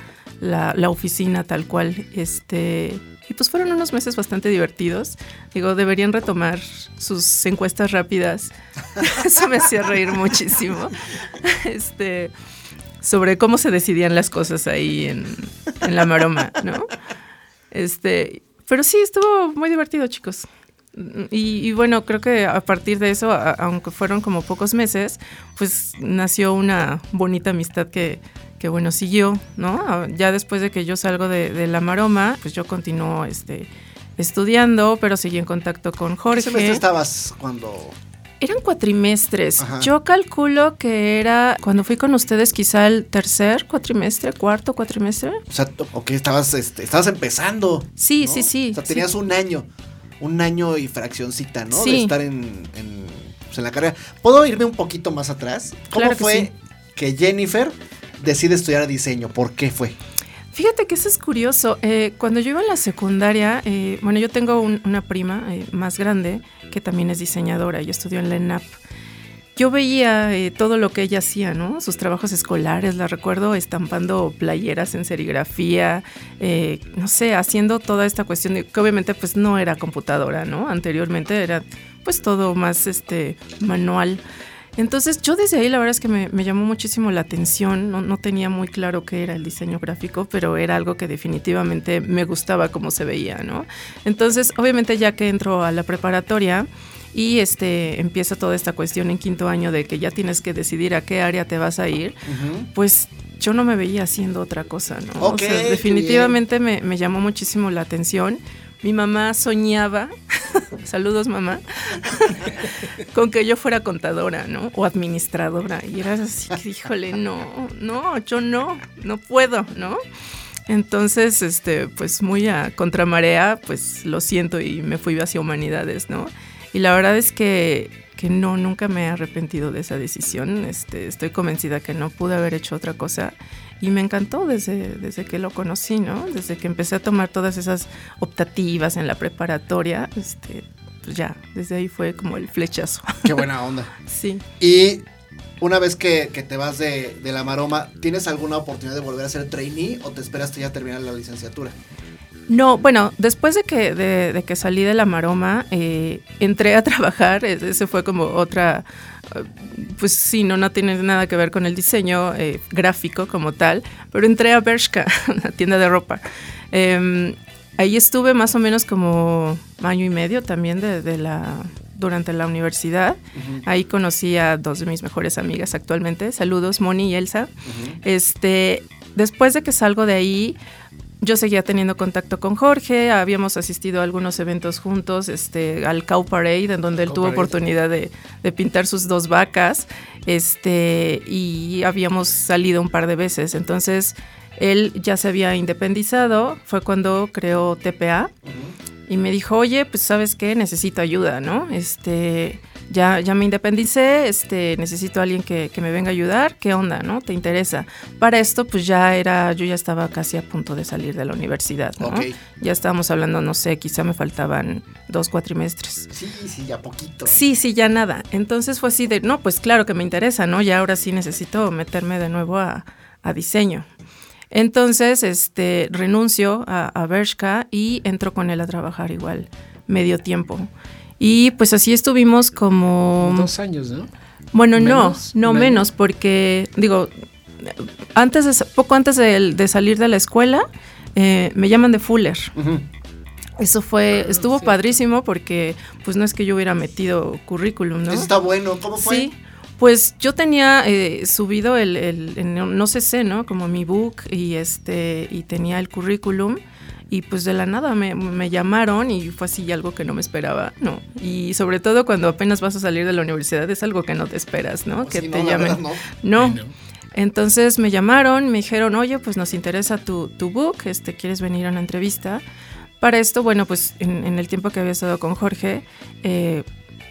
la, la oficina tal cual, este... Y pues fueron unos meses bastante divertidos. Digo, deberían retomar sus encuestas rápidas. Eso me hacía reír muchísimo. Este, sobre cómo se decidían las cosas ahí en, en la maroma, ¿no? Este, pero sí, estuvo muy divertido, chicos. Y, y bueno, creo que a partir de eso, a- aunque fueron como pocos meses, pues nació una bonita amistad que, que bueno, siguió, ¿no? Ah, Ya después de que yo salgo de, de la maroma, pues yo continúo este, estudiando, pero seguí en contacto con ¿Qué Jorge. semestre estabas cuando...? Eran cuatrimestres. Ajá. Yo calculo que era cuando fui con ustedes quizá el tercer cuatrimestre, cuarto cuatrimestre. O sea, o que estabas, este, estabas empezando. Sí, ¿no? sí, sí. O sea, sí. tenías un año, un año y fraccioncita, ¿no? Sí. De estar en, en, pues, en la carrera. ¿Puedo irme un poquito más atrás? ¿Cómo Claro que fue sí. que Jennifer decide estudiar diseño? ¿Por qué fue? Fíjate que eso es curioso. Eh, cuando yo iba en la secundaria, eh, bueno, yo tengo un- una prima eh, más grande que también es diseñadora y estudió en la ENAP. Yo veía eh, todo lo que ella hacía, ¿no? Sus trabajos escolares, la recuerdo estampando playeras en serigrafía, eh, no sé, haciendo toda esta cuestión de que obviamente pues no era computadora, ¿no? Anteriormente era pues todo más este manual. Entonces yo desde ahí la verdad es que me, llamó muchísimo la atención, no, no tenía muy claro qué era el diseño gráfico, pero era algo que definitivamente me gustaba cómo se veía, ¿no? Entonces obviamente ya que entro a la preparatoria y este empieza toda esta cuestión en quinto año de que ya tienes que decidir a qué área te vas a ir, pues yo no me veía haciendo otra cosa, ¿no? O sea, definitivamente me, me llamó muchísimo la atención. Mi mamá soñaba, saludos mamá, con que yo fuera contadora, ¿no? O administradora. Y era así que, híjole, no, no, yo no, no puedo, ¿no? Entonces, este, pues muy a contramarea, pues lo siento y me fui hacia humanidades, ¿no? Y la verdad es que, que no, nunca me he arrepentido de esa decisión. Este, estoy convencida que no pude haber hecho otra cosa. y me encantó desde, desde que lo conocí, ¿no? Desde que empecé a tomar todas esas optativas en la preparatoria, este, pues ya, desde ahí fue como el flechazo. Qué buena onda. sí. Y una vez que, que te vas de, de, la maroma, ¿tienes alguna oportunidad de volver a ser trainee o te esperas ya terminar la licenciatura? No, bueno, después de que, de, de que salí de la maroma, eh, entré a trabajar, ese fue como otra, pues sí, no, no tiene nada que ver con el diseño eh, gráfico como tal, pero entré a Bershka, una tienda de ropa. Eh, ahí estuve más o menos como año y medio también de, de la durante la universidad. Uh -huh. Ahí conocí a dos de mis mejores amigas actualmente. Saludos, Moni y Elsa. Uh -huh. Este, después de que salgo de ahí, yo seguía teniendo contacto con Jorge, habíamos asistido a algunos eventos juntos, este, al Cow Parade, en donde él tuvo Parade. oportunidad de, de, pintar sus dos vacas, este, y habíamos salido un par de veces. Entonces, él ya se había independizado, fue cuando creó TPA. Uh -huh y me dijo, oye, pues sabes qué, necesito ayuda, ¿no? Este, ya, ya me independicé, este, necesito a alguien que, que, me venga a ayudar, ¿qué onda, no? ¿Te interesa? Para esto, pues ya era, yo ya estaba casi a punto de salir de la universidad, ¿no? Okay. Ya estábamos hablando, no sé, quizá me faltaban dos cuatrimestres. Sí, sí, ya poquito. Sí, sí, ya nada. Entonces fue así de, no, pues claro que me interesa, ¿no? Ya ahora sí necesito meterme de nuevo a, a diseño. Entonces, este, renuncio a, a Bershka y entro con él a trabajar igual medio tiempo. Y pues así estuvimos como... Dos años, ¿no? Bueno, ¿Menos? no, no menos? menos, porque digo, antes de, poco antes de, de salir de la escuela, eh, me llaman de Fuller. Uh -huh. Eso fue, estuvo sí. padrísimo porque pues no es que yo hubiera metido currículum, ¿no? Eso está bueno, ¿cómo fue? Sí, pues yo tenía eh, subido el, el, el, no sé sé, ¿no? Como mi book y este y tenía el currículum y pues de la nada me, me, llamaron y fue así algo que no me esperaba, ¿no? Y sobre todo cuando apenas vas a salir de la universidad es algo que no te esperas, ¿no? Pues que te no, llamen. No. no. Entonces me llamaron, me dijeron, oye, pues nos interesa tu, tu book, este, ¿quieres venir a una entrevista? Para esto, bueno, pues en, en el tiempo que había estado con Jorge, eh,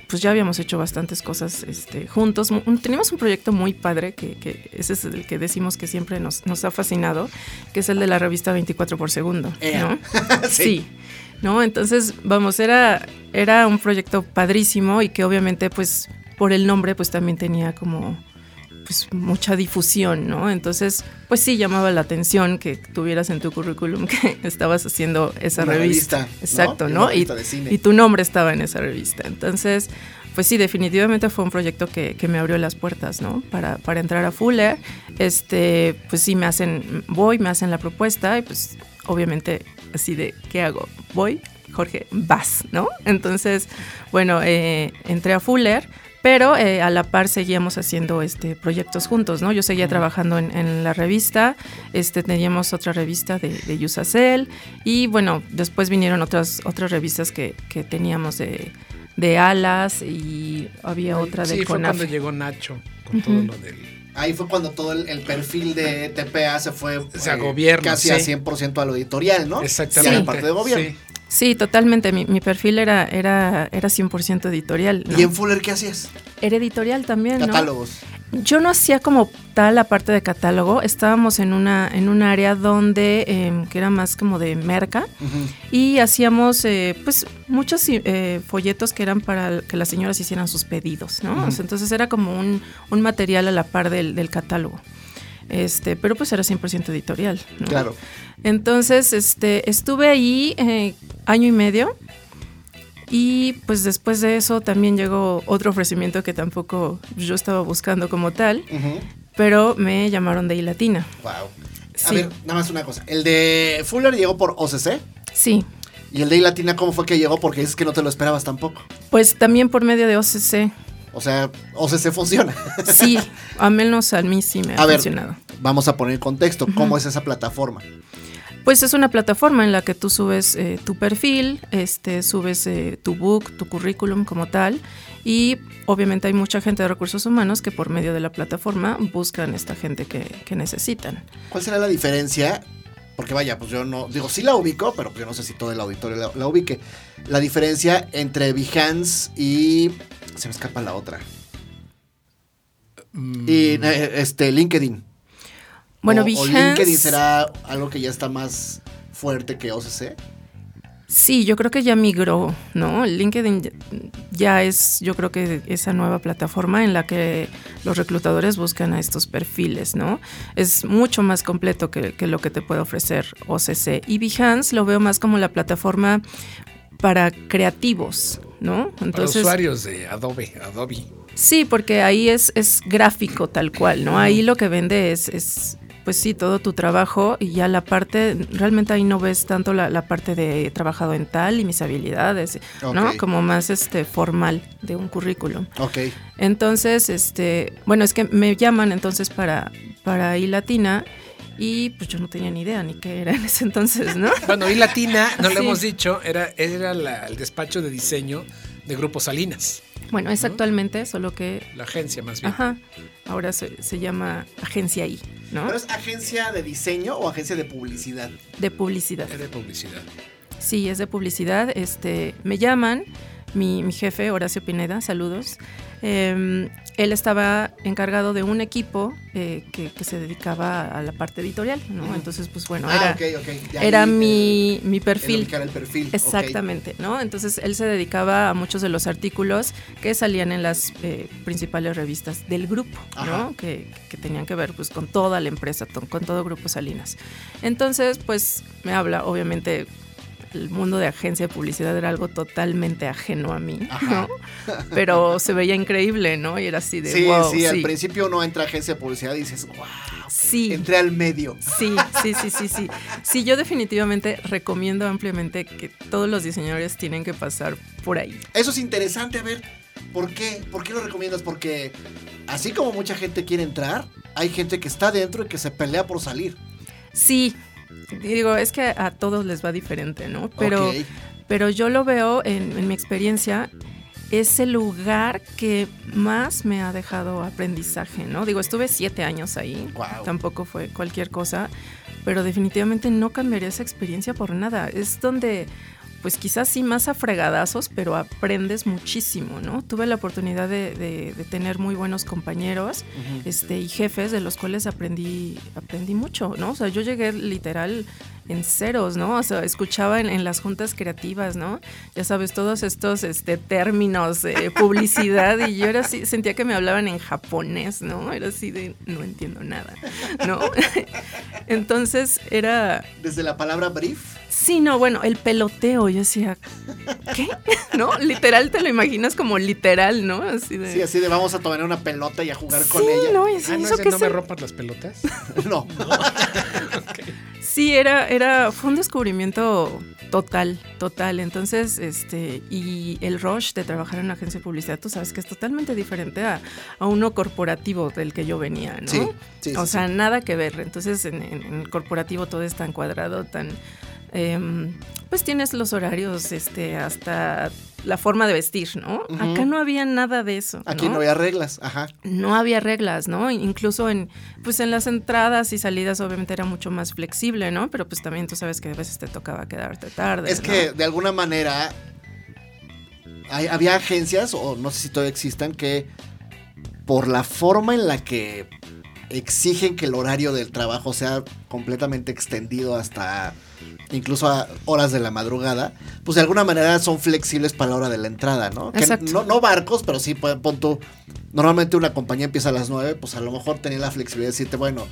pues ya habíamos hecho bastantes cosas este, juntos. Un, teníamos un proyecto muy padre, que, que, ese es el que decimos que siempre nos, nos, ha fascinado, que es el de la revista 24 por segundo. Eh. ¿no? sí. sí. ¿no? Entonces, vamos, era, era un proyecto padrísimo y que obviamente, pues, por el nombre, pues también tenía como pues mucha difusión, ¿no? Entonces, pues sí llamaba la atención que tuvieras en tu currículum que estabas haciendo esa Una revista. revista. Exacto, ¿no? ¿no? Y, y, tu nombre estaba en esa revista. Entonces, pues sí, definitivamente fue un proyecto que, que me abrió las puertas, ¿no? Para, para, entrar a Fuller, este, pues sí me hacen, voy, me hacen la propuesta y pues obviamente así de, ¿qué hago? Voy, Jorge, vas, ¿no? Entonces, bueno, eh, entré a Fuller pero eh, a la par seguíamos haciendo este proyectos juntos, ¿no? Yo seguía uh -huh. trabajando en, en, la revista, este teníamos otra revista de, de Yusacel y bueno, después vinieron otras otras revistas que, que teníamos de, de Alas y había otra de sí, Conaf. fue cuando llegó Nacho con uh -huh. todo lo del Ahí fue cuando todo el, el perfil de TPA se fue o sea, eh, gobierno, casi sí. a 100% a lo editorial, ¿no? Exactamente. Sí. parte de gobierno. Sí. Sí, totalmente. Mi, mi, perfil era, era, era 100% editorial. ¿no? ¿Y en Fuller qué hacías? Era editorial también. Catálogos. ¿no? Yo no hacía como tal la parte de catálogo. Estábamos en una en un área donde eh, que era más como de merca uh -huh. y hacíamos eh, pues muchos eh, folletos que eran para que las señoras hicieran sus pedidos, ¿no? Uh -huh. entonces era como un, un material a la par del, del catálogo. Este, pero pues era 100% editorial. ¿no? Claro. Entonces, este, estuve ahí eh, año y medio y pues después de eso también llegó otro ofrecimiento que tampoco yo estaba buscando como tal, uh -huh. pero me llamaron de iLatina. Wow. A sí. ver, nada más una cosa. ¿El de Fuller llegó por OCC? Sí. ¿Y el de iLatina cómo fue que llegó? Porque es que no te lo esperabas tampoco. Pues también por medio de OCC. O sea, OCC funciona. Sí, a menos a mí sí me ha a funcionado. Ver, vamos a poner contexto, ¿cómo uh -huh. es esa plataforma? Pues es una plataforma en la que tú subes eh, tu perfil, este, subes eh, tu book, tu currículum como tal, y obviamente hay mucha gente de recursos humanos que por medio de la plataforma buscan esta gente que, que necesitan. ¿Cuál será la diferencia porque vaya, pues yo no, digo, sí la ubico, pero pues yo no sé si todo el auditorio la, la, ubique. La diferencia entre Behance y. Se me escapa la otra. Mm. Y este, LinkedIn. Bueno, o, o Behance- LinkedIn será algo que ya está más fuerte que OCC. Sí, yo creo que ya migró, ¿no? LinkedIn ya- es, yo creo que esa nueva plataforma en la que los reclutadores buscan a estos perfiles, ¿no? Es mucho más completo que, que lo que te puede ofrecer OCC. Y Behance lo veo más como la plataforma para creativos, ¿no? Para usuarios de Adobe, Adobe. Sí, porque ahí es, es gráfico tal cual, ¿no? Ahí lo que vende es, es, pues sí, todo tu trabajo y ya la parte, realmente ahí no ves tanto la, la parte de he trabajado en tal y mis habilidades, ¿no? Como más este formal de un currículum. Ok. Entonces, este, bueno, es que me llaman entonces para, para I Latina y pues yo no tenía ni idea ni qué era en ese entonces, ¿no? Bueno, y Latina, no lo Sí. hemos dicho, era, era la- el despacho de diseño de Grupo Salinas, Bueno, es actualmente, solo que, la agencia más bien. ajá, ahora se, se llama Agencia I, ¿no? ¿Pero es agencia de diseño o agencia de publicidad? De publicidad. Era de publicidad. Sí, es de publicidad. Este, me llaman, mi, mi jefe, Horacio Pineda, saludos. eh, él estaba encargado de un equipo eh, que, que se dedicaba a la parte editorial, ¿no? Entonces, pues bueno, ah, era, era ahí, mi, eh, mi el perfil. el. Exactamente, ¿no? Entonces él se dedicaba a muchos de los artículos que salían en las eh, principales revistas del grupo, Ajá. ¿no? Que, que tenían que ver pues con toda la empresa, con todo Grupo Salinas. Entonces, pues me habla, obviamente el mundo de agencia de publicidad era algo totalmente ajeno a mí, Ajá. ¿no? Pero se veía increíble, ¿no? Y era así de Sí, wow, sí, al sí, principio uno entra a agencia de publicidad y dices, wow, sí. entré al medio. Sí, sí, sí, sí, sí. Sí, yo definitivamente recomiendo ampliamente que todos los diseñadores tienen que pasar por ahí. Eso es interesante, a ver, ¿por qué? ¿Por qué lo recomiendas? Porque así como mucha gente quiere entrar, hay gente que está dentro y que se pelea por salir. Sí, digo, es que a todos les va diferente, ¿no? Pero, pero yo lo veo en, en mi experiencia, es el lugar que más me ha dejado aprendizaje, ¿no? Digo, estuve siete años ahí, tampoco fue cualquier cosa, pero definitivamente no cambiaría esa experiencia por nada. Es donde, pues quizás sí más a fregadazos, pero aprendes muchísimo, ¿no? Tuve la oportunidad de, de- de tener muy buenos compañeros este, y jefes de los cuales aprendí, aprendí mucho, ¿no? O sea, yo llegué literal en ceros, ¿no? O sea, escuchaba en, en las juntas creativas, ¿no? Ya sabes, todos estos este, términos de publicidad y yo era así, sentía que me hablaban en japonés, ¿no? Era así de, no entiendo nada, ¿no? Entonces era, Desde la palabra brief. Sí, no, bueno, el peloteo, yo decía, ¿qué? ¿No? Literal te lo imaginas como literal, ¿no? Así de... Sí, así de vamos a tomar una pelota y a jugar con Sí, ella. no, y así, Ah, ¿no ¿eso es qué no es me rompas las pelotas? No. Sí, era, era, fue un descubrimiento total, total. Entonces, este, y el rush de trabajar en una agencia de publicidad, tú sabes que es totalmente diferente a, a uno corporativo del que yo venía, ¿no? Sí, sí, o sí, sea, sí. nada que ver. Entonces, en, en- en el corporativo todo es tan cuadrado, tan, em, pues tienes los horarios, este, hasta la forma de vestir, ¿no? Acá no había nada de eso. Aquí no, había reglas. Ajá. no había reglas, ¿no? Incluso en, pues en las entradas y salidas obviamente era mucho más flexible, ¿no? Pero pues también tú sabes que a veces te tocaba quedarte tarde. Es ¿no? que de alguna manera hay- había agencias, o no sé si todavía existan, que por la forma en la que exigen que el horario del trabajo sea completamente extendido hasta incluso a horas de la madrugada, pues de alguna manera son flexibles para la hora de la entrada, ¿no? Que Exacto. no, no barcos, pero sí, pon tú, normalmente una compañía empieza a las 9, pues a lo mejor tenía la flexibilidad de decirte, bueno,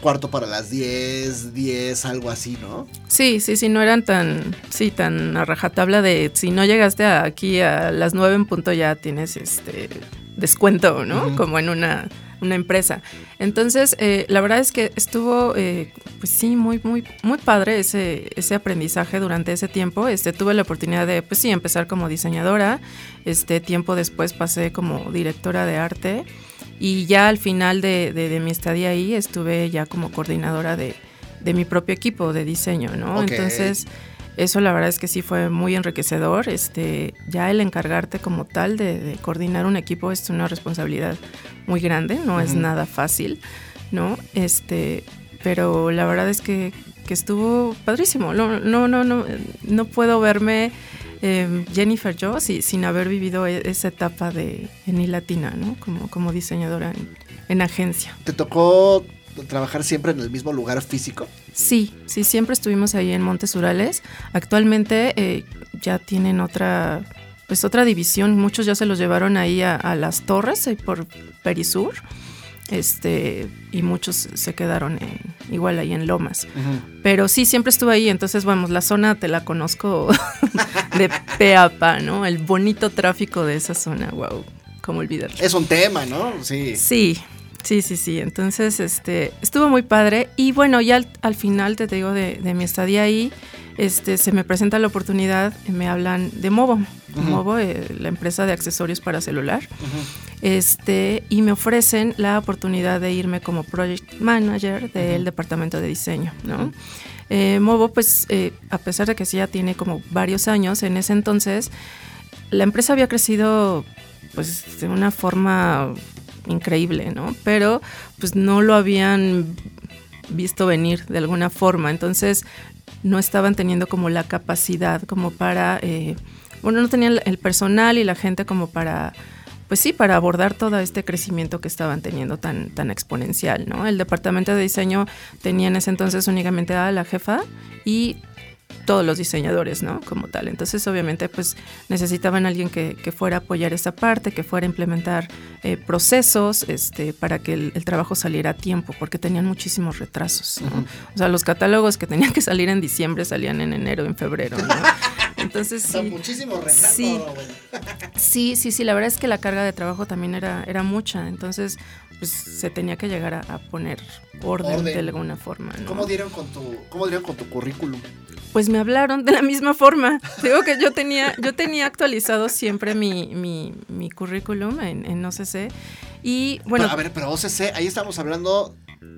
cuarto para las 10, 10, algo así, ¿no? Sí, sí, sí, no eran tan, sí, tan a rajatabla de si no llegaste aquí a las nueve en punto ya tienes este descuento, ¿no? Como en una, una empresa. Entonces, eh, la verdad es que estuvo, eh, pues sí, muy, muy, muy padre ese, ese aprendizaje durante ese tiempo. Este, tuve la oportunidad de, pues sí, empezar como diseñadora. Este tiempo después pasé como directora de arte. Y ya al final de, de- de mi estadía ahí estuve ya como coordinadora de, de mi propio equipo de diseño, ¿no? Entonces, eso la verdad es que sí fue muy enriquecedor. Este, ya el encargarte como tal de, de coordinar un equipo es una responsabilidad muy grande, no es nada fácil, ¿no? Este, pero la verdad es que, que estuvo padrísimo. No, no, no, no, no puedo verme eh, Jennifer yo si- sin haber vivido e- esa etapa de en I Latina, ¿no? Como, como diseñadora en, en agencia. ¿Te tocó trabajar siempre en el mismo lugar físico? Sí, sí, siempre estuvimos ahí en Montes Urales. Actualmente eh, ya tienen otra, pues otra división. Muchos ya se los llevaron ahí a, a las torres, ahí por Perisur. Este, y muchos se quedaron en, igual ahí en Lomas. Pero sí, siempre estuve ahí, entonces, vamos, la zona te la conozco de pe a pa, ¿no? El bonito tráfico de esa zona, wow, cómo olvidarlo. Es un tema, ¿no? Sí. Sí, sí, sí, sí. Entonces, este, estuvo muy padre. Y bueno, ya al, al final, te digo, de, de mi estadía ahí, este, se me presenta la oportunidad, me hablan de Movo, Movo, eh, la empresa de accesorios para celular, este, y me ofrecen la oportunidad de irme como project manager del departamento de diseño, ¿no? Eh, Movo, pues, eh, a pesar de que sí ya tiene como varios años, en ese entonces, la empresa había crecido, pues, de una forma increíble, ¿no? Pero, pues, no lo habían visto venir de alguna forma. Entonces, no estaban teniendo como la capacidad como para, eh, bueno, no tenían el personal y la gente como para, pues sí, para abordar todo este crecimiento que estaban teniendo tan, tan exponencial, ¿no? El departamento de diseño tenía en ese entonces únicamente a la jefa y todos los diseñadores, ¿no? Como tal. Entonces, obviamente, pues necesitaban alguien que, que fuera a apoyar esa parte, que fuera a implementar eh, procesos este, para que el, el, trabajo saliera a tiempo, porque tenían muchísimos retrasos, ¿no? Uh -huh. O sea, los catálogos que tenían que salir en diciembre salían en enero, en febrero, ¿no? Entonces, sí. muchísimo retraso, sí, sí, sí, sí, la verdad es que la carga de trabajo también era, era mucha, entonces pues se tenía que llegar a, a poner orden, orden, de alguna forma. ¿no? ¿Cómo, dieron con tu, ¿Cómo dieron con tu currículum? Pues me hablaron de la misma forma. Digo que yo tenía, yo tenía actualizado siempre mi, mi, mi currículum en, en OCC. Y bueno. Pero, a ver, pero OCC, ahí estamos hablando.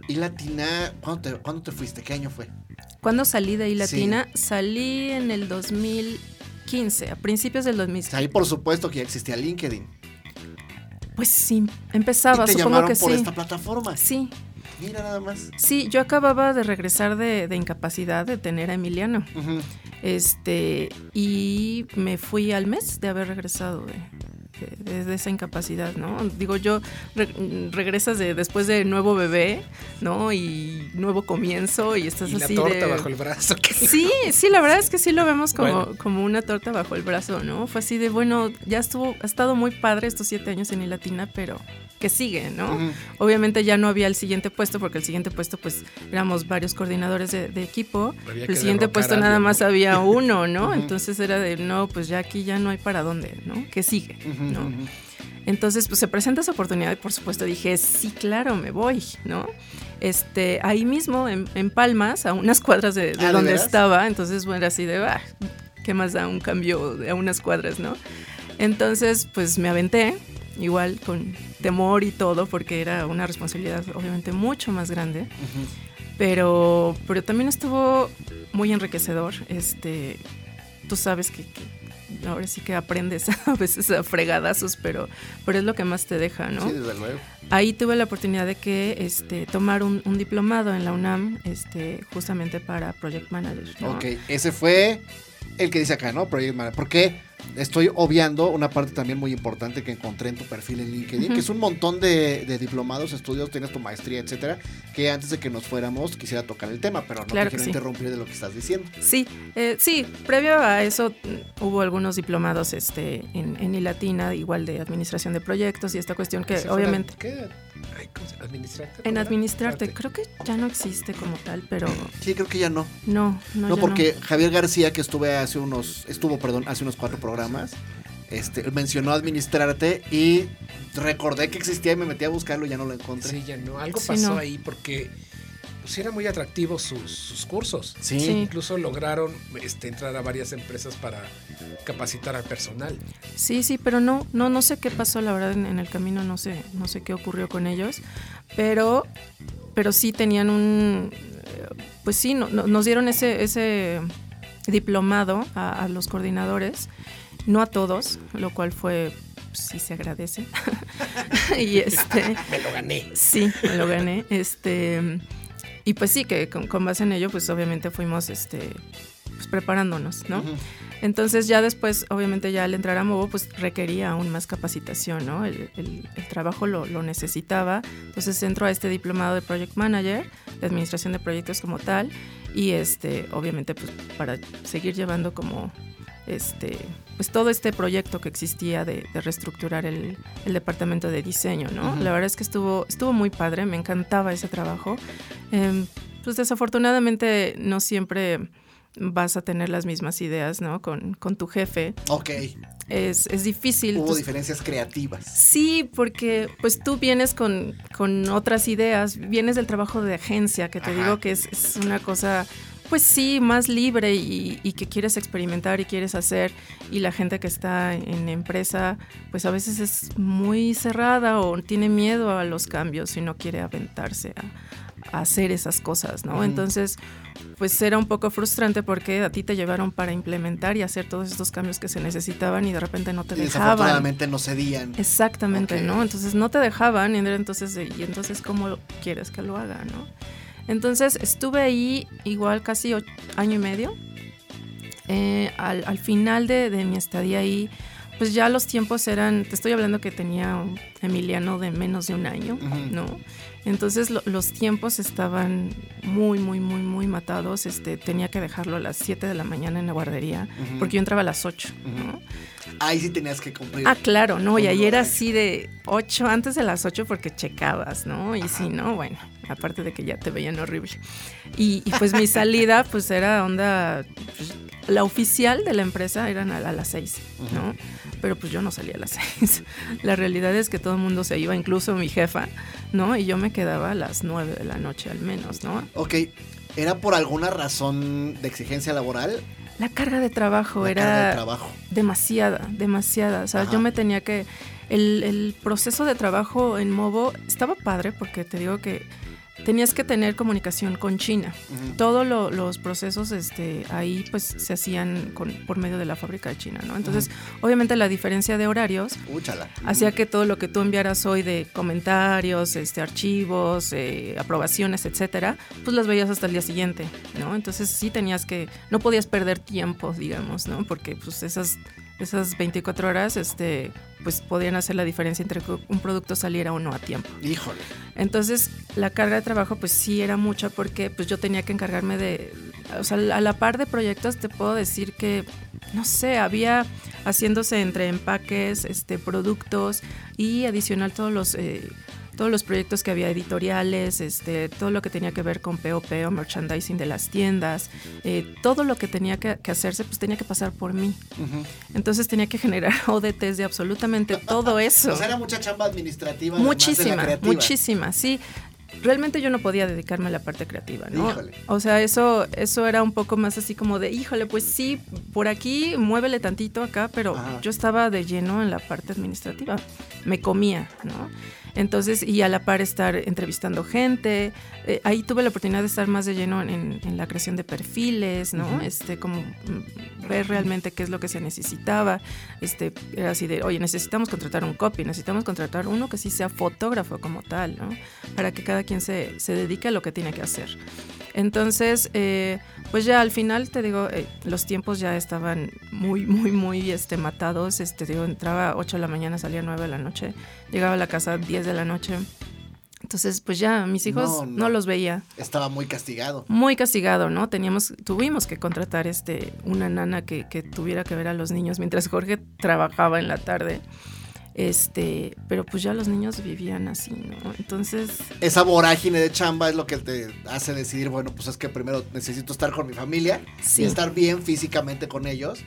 Y Latina, ¿cuándo te, ¿cuándo te fuiste? ¿Qué año fue? ¿Cuándo salí de I Latina? Sí. Salí en el 2015, a principios del 2015. Ahí por supuesto que ya existía LinkedIn. Pues sí, empezaba, ¿Y te supongo llamaron que por sí. esta plataforma? Sí. Mira nada más. Sí, yo acababa de regresar de, de incapacidad de tener a Emiliano. Uh -huh. Este, y me fui al mes de haber regresado de, de, de, esa incapacidad, ¿no? Digo, yo re, regresas de, después de nuevo bebé, ¿no? Y nuevo comienzo y estás y así la torta de... bajo el brazo. Sí, sí, la verdad es que sí lo vemos como, bueno. como una torta bajo el brazo, ¿no? Fue así de, bueno, ya estuvo, ha estado muy padre estos siete años en Ilatina, pero que sigue, ¿no? Uh -huh. Obviamente ya no había el siguiente puesto, porque el siguiente puesto, pues, éramos varios coordinadores de, de equipo. El siguiente puesto nada más había uno, ¿no? Uh -huh. Entonces era de, no, pues ya aquí ya no hay para dónde, ¿no? Que sigue, uh -huh. ¿no? Entonces, pues se presenta esa oportunidad y por supuesto dije, sí, claro, me voy, ¿no? Este, ahí mismo, en, en Palmas, a unas cuadras de, de ¿Ah, donde ¿de estaba, entonces, bueno, así de, ah, ¿qué más da un cambio a unas cuadras, no? Entonces, pues me aventé, igual con temor y todo, porque era una responsabilidad obviamente mucho más grande. Uh -huh. Pero, pero también estuvo muy enriquecedor. Este, tú sabes que, que, ahora sí que aprendes a veces a fregadazos, pero, pero es lo que más te deja, ¿no? Sí, desde luego. Ahí tuve la oportunidad de que este, tomar un, un diplomado en la UNAM, este, justamente para Project Manager. ¿no? Ok, ese fue el que dice acá, ¿no? Project Manager. ¿Por qué? Estoy obviando una parte también muy importante que encontré en tu perfil en LinkedIn, uh -huh. que es un montón de, de, diplomados, estudios, tienes tu maestría, etcétera, que antes de que nos fuéramos quisiera tocar el tema, pero no claro te quiero sí. interrumpir de lo que estás diciendo. Sí, eh, sí, previo a eso mm, hubo algunos diplomados este, en, en ILATINA, igual de administración de proyectos y esta cuestión que obviamente... ¿Qué? ¿Administrarte? En administrarte, creo que ya no existe como tal, pero... Sí, creo que ya no. No, no. No, porque no. Javier García, que estuve hace unos, estuvo, perdón, hace unos cuatro programas, este, mencionó administrarte y recordé que existía y me metí a buscarlo y ya no lo encontré. Sí, ya no. Algo sí, pasó no. ahí porque pues eran muy atractivos sus, sus cursos. Sí. sí. Incluso lograron este, entrar a varias empresas para capacitar al personal. Sí, sí, pero no, no, no sé qué pasó, la verdad, en, en el camino no sé, no sé qué ocurrió con ellos, pero, pero sí tenían un, pues sí, no, no, nos dieron ese, ese diplomado a, a los coordinadores no a todos, lo cual fue sí se agradece. y este me lo gané. Sí, me lo gané. Este y pues sí que con, con, base en ello pues obviamente fuimos este pues preparándonos, ¿no? Uh -huh. Entonces ya después, obviamente ya al entrar a Movo, pues requería aún más capacitación, ¿no? El, el- el trabajo lo, lo necesitaba. Entonces entro a este diplomado de Project Manager, de Administración de Proyectos como tal, y este, obviamente pues para seguir llevando como este, pues todo este proyecto que existía de, de reestructurar el, el departamento de diseño, ¿no? La verdad es que estuvo, estuvo muy padre, me encantaba ese trabajo. Em, pues desafortunadamente no siempre vas a tener las mismas ideas, ¿no? Con, con tu jefe. Ok. Es, es difícil. Hubo Tus- diferencias creativas. Sí, porque pues tú vienes con, con otras ideas, vienes del trabajo de agencia, que te Ajá. digo que es, es una cosa, pues sí, más libre y, y que quieres experimentar y quieres hacer, y la gente que está en empresa, pues a veces es muy cerrada o tiene miedo a los cambios y no quiere aventarse a, a hacer esas cosas, ¿no? Entonces, pues era un poco frustrante porque a ti te llevaron para implementar y hacer todos estos cambios que se necesitaban y de repente no te Y dejaban. desafortunadamente no cedían. Exactamente, Ok. ¿no? Entonces no te dejaban y entonces, y entonces ¿cómo quieres que lo haga, no? Entonces estuve ahí igual casi año y medio. Eh, al, al final de, de mi estadía ahí, pues ya los tiempos eran, te estoy hablando que tenía un Emiliano de menos de un año. ¿no? Entonces lo- los tiempos estaban muy, muy, muy, muy matados. Este, tenía que dejarlo a las 7 de la mañana en la guardería, porque yo entraba a las 8, ¿no? Ahí sí tenías que cumplir. Ah, claro, no, y ahí era así de 8 antes de las 8 porque checabas, ¿no? Y si no, bueno, aparte de que ya te veían horrible. Y, y, pues mi salida pues era onda, pues, la oficial de la empresa eran a, a las 6, ¿no? Pero pues yo no salía a las 6. La realidad es que todo el mundo se iba, incluso mi jefa, ¿no? Y yo me quedaba a las 9 de la noche al menos, ¿no? Ok. ¿Era por alguna razón de exigencia laboral? La carga de trabajo La era... carga de trabajo. demasiada, demasiada. O sea, Ajá. yo me tenía que... El, el proceso de trabajo en Movo estaba padre porque te digo que tenías que tener comunicación con China. Todos lo- los procesos este, ahí pues se hacían con, por medio de la fábrica de China, ¿no? Entonces, obviamente la diferencia de horarios hacía que todo lo que tú enviaras hoy de comentarios, este, archivos, eh, aprobaciones, etcétera, pues las veías hasta el día siguiente, ¿no? Entonces sí tenías que, no podías perder tiempo, digamos, ¿no? Porque pues esas, esas 24 horas, este, pues podían hacer la diferencia entre que un producto saliera o no a tiempo. Híjole. Entonces, la carga de trabajo, pues sí era mucha porque pues yo tenía que encargarme de, o sea, a la par de proyectos te puedo decir que, no sé, había haciéndose entre empaques, este, productos y adicional todos los... eh, todos los proyectos que había editoriales, este, todo lo que tenía que ver con POP o merchandising de las tiendas, eh, todo lo que tenía que, que hacerse, pues tenía que pasar por mí. Entonces tenía que generar ODTs de absolutamente todo eso. O sea, era mucha chamba administrativa. además de la Muchísima, muchísima, sí. Realmente yo no podía dedicarme a la parte creativa, ¿no? Híjole. O sea, eso, eso era un poco más así como de, híjole, pues sí, por aquí, muévele tantito acá, pero Ajá. yo estaba de lleno en la parte administrativa. Me comía, ¿no? Entonces, y a la par estar entrevistando gente. eh, ahí tuve la oportunidad de estar más de lleno en, en la creación de perfiles, ¿no? Este, como mm, ver realmente qué es lo que se necesitaba. Este, era así de, oye, necesitamos contratar un copy, necesitamos contratar uno que sí sea fotógrafo como tal, ¿no? Para que cada quien se, se dedique a lo que tiene que hacer. Entonces, eh, pues ya al final, te digo, eh, los tiempos ya estaban muy, muy, muy este, matados. Este, digo, entraba a 8 de la mañana, salía a 9 de la noche, llegaba a la casa a 10 de la noche. Entonces, pues ya mis hijos No, no, no. los veía. Estaba muy castigado. Muy castigado, ¿no? Teníamos, tuvimos que contratar este, una nana que, que tuviera que ver a los niños mientras Jorge trabajaba en la tarde. Este, pero pues ya los niños vivían así, ¿no? Entonces, Esa vorágine de chamba es lo que te hace decidir, bueno, pues es que primero necesito estar con mi familia Sí. y estar bien físicamente con ellos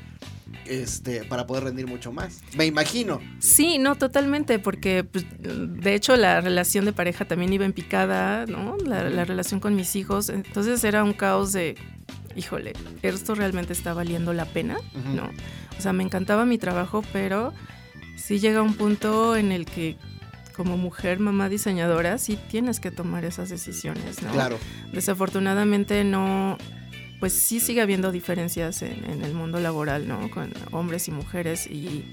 este, para poder rendir mucho más. Me imagino. Sí, no, totalmente, porque pues, de hecho la relación de pareja también iba en picada, ¿no? La, la relación con mis hijos, entonces era un caos de, híjole, ¿esto realmente está valiendo la pena? ¿No? O sea, me encantaba mi trabajo, pero sí llega un punto en el que como mujer, mamá diseñadora, sí tienes que tomar esas decisiones, ¿no? Claro. Desafortunadamente no, pues sí sigue habiendo diferencias en, en el mundo laboral, ¿no? Con hombres y mujeres y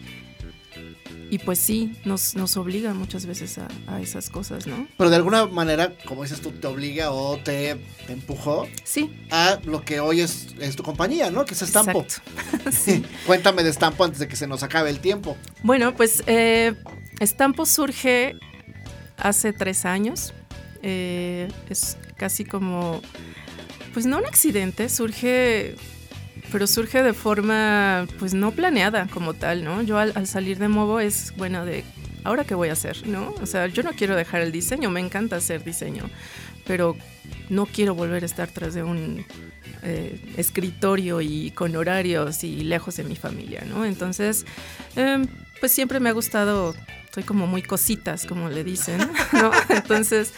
y pues sí, nos, nos obliga muchas veces a, a, esas cosas, ¿no? Pero de alguna manera, como dices tú, te obliga o te, te empujó sí. a lo que hoy es, es tu compañía, ¿no? Que es Estampo. sí. Cuéntame de Estampo antes de que se nos acabe el tiempo. Bueno, pues eh, Estampo surge hace tres años. Eh, es casi como, pues no un accidente, surge pero surge de forma pues no planeada como tal, ¿no? Yo al, al, salir de Movo es, bueno, de ahora qué voy a hacer, ¿no? O sea, yo no quiero dejar el diseño, me encanta hacer diseño, pero no quiero volver a estar tras de un eh, escritorio y con horarios y lejos de mi familia, ¿no? Entonces, eh, pues siempre me ha gustado, soy como muy cositas, como le dicen, ¿no? Entonces...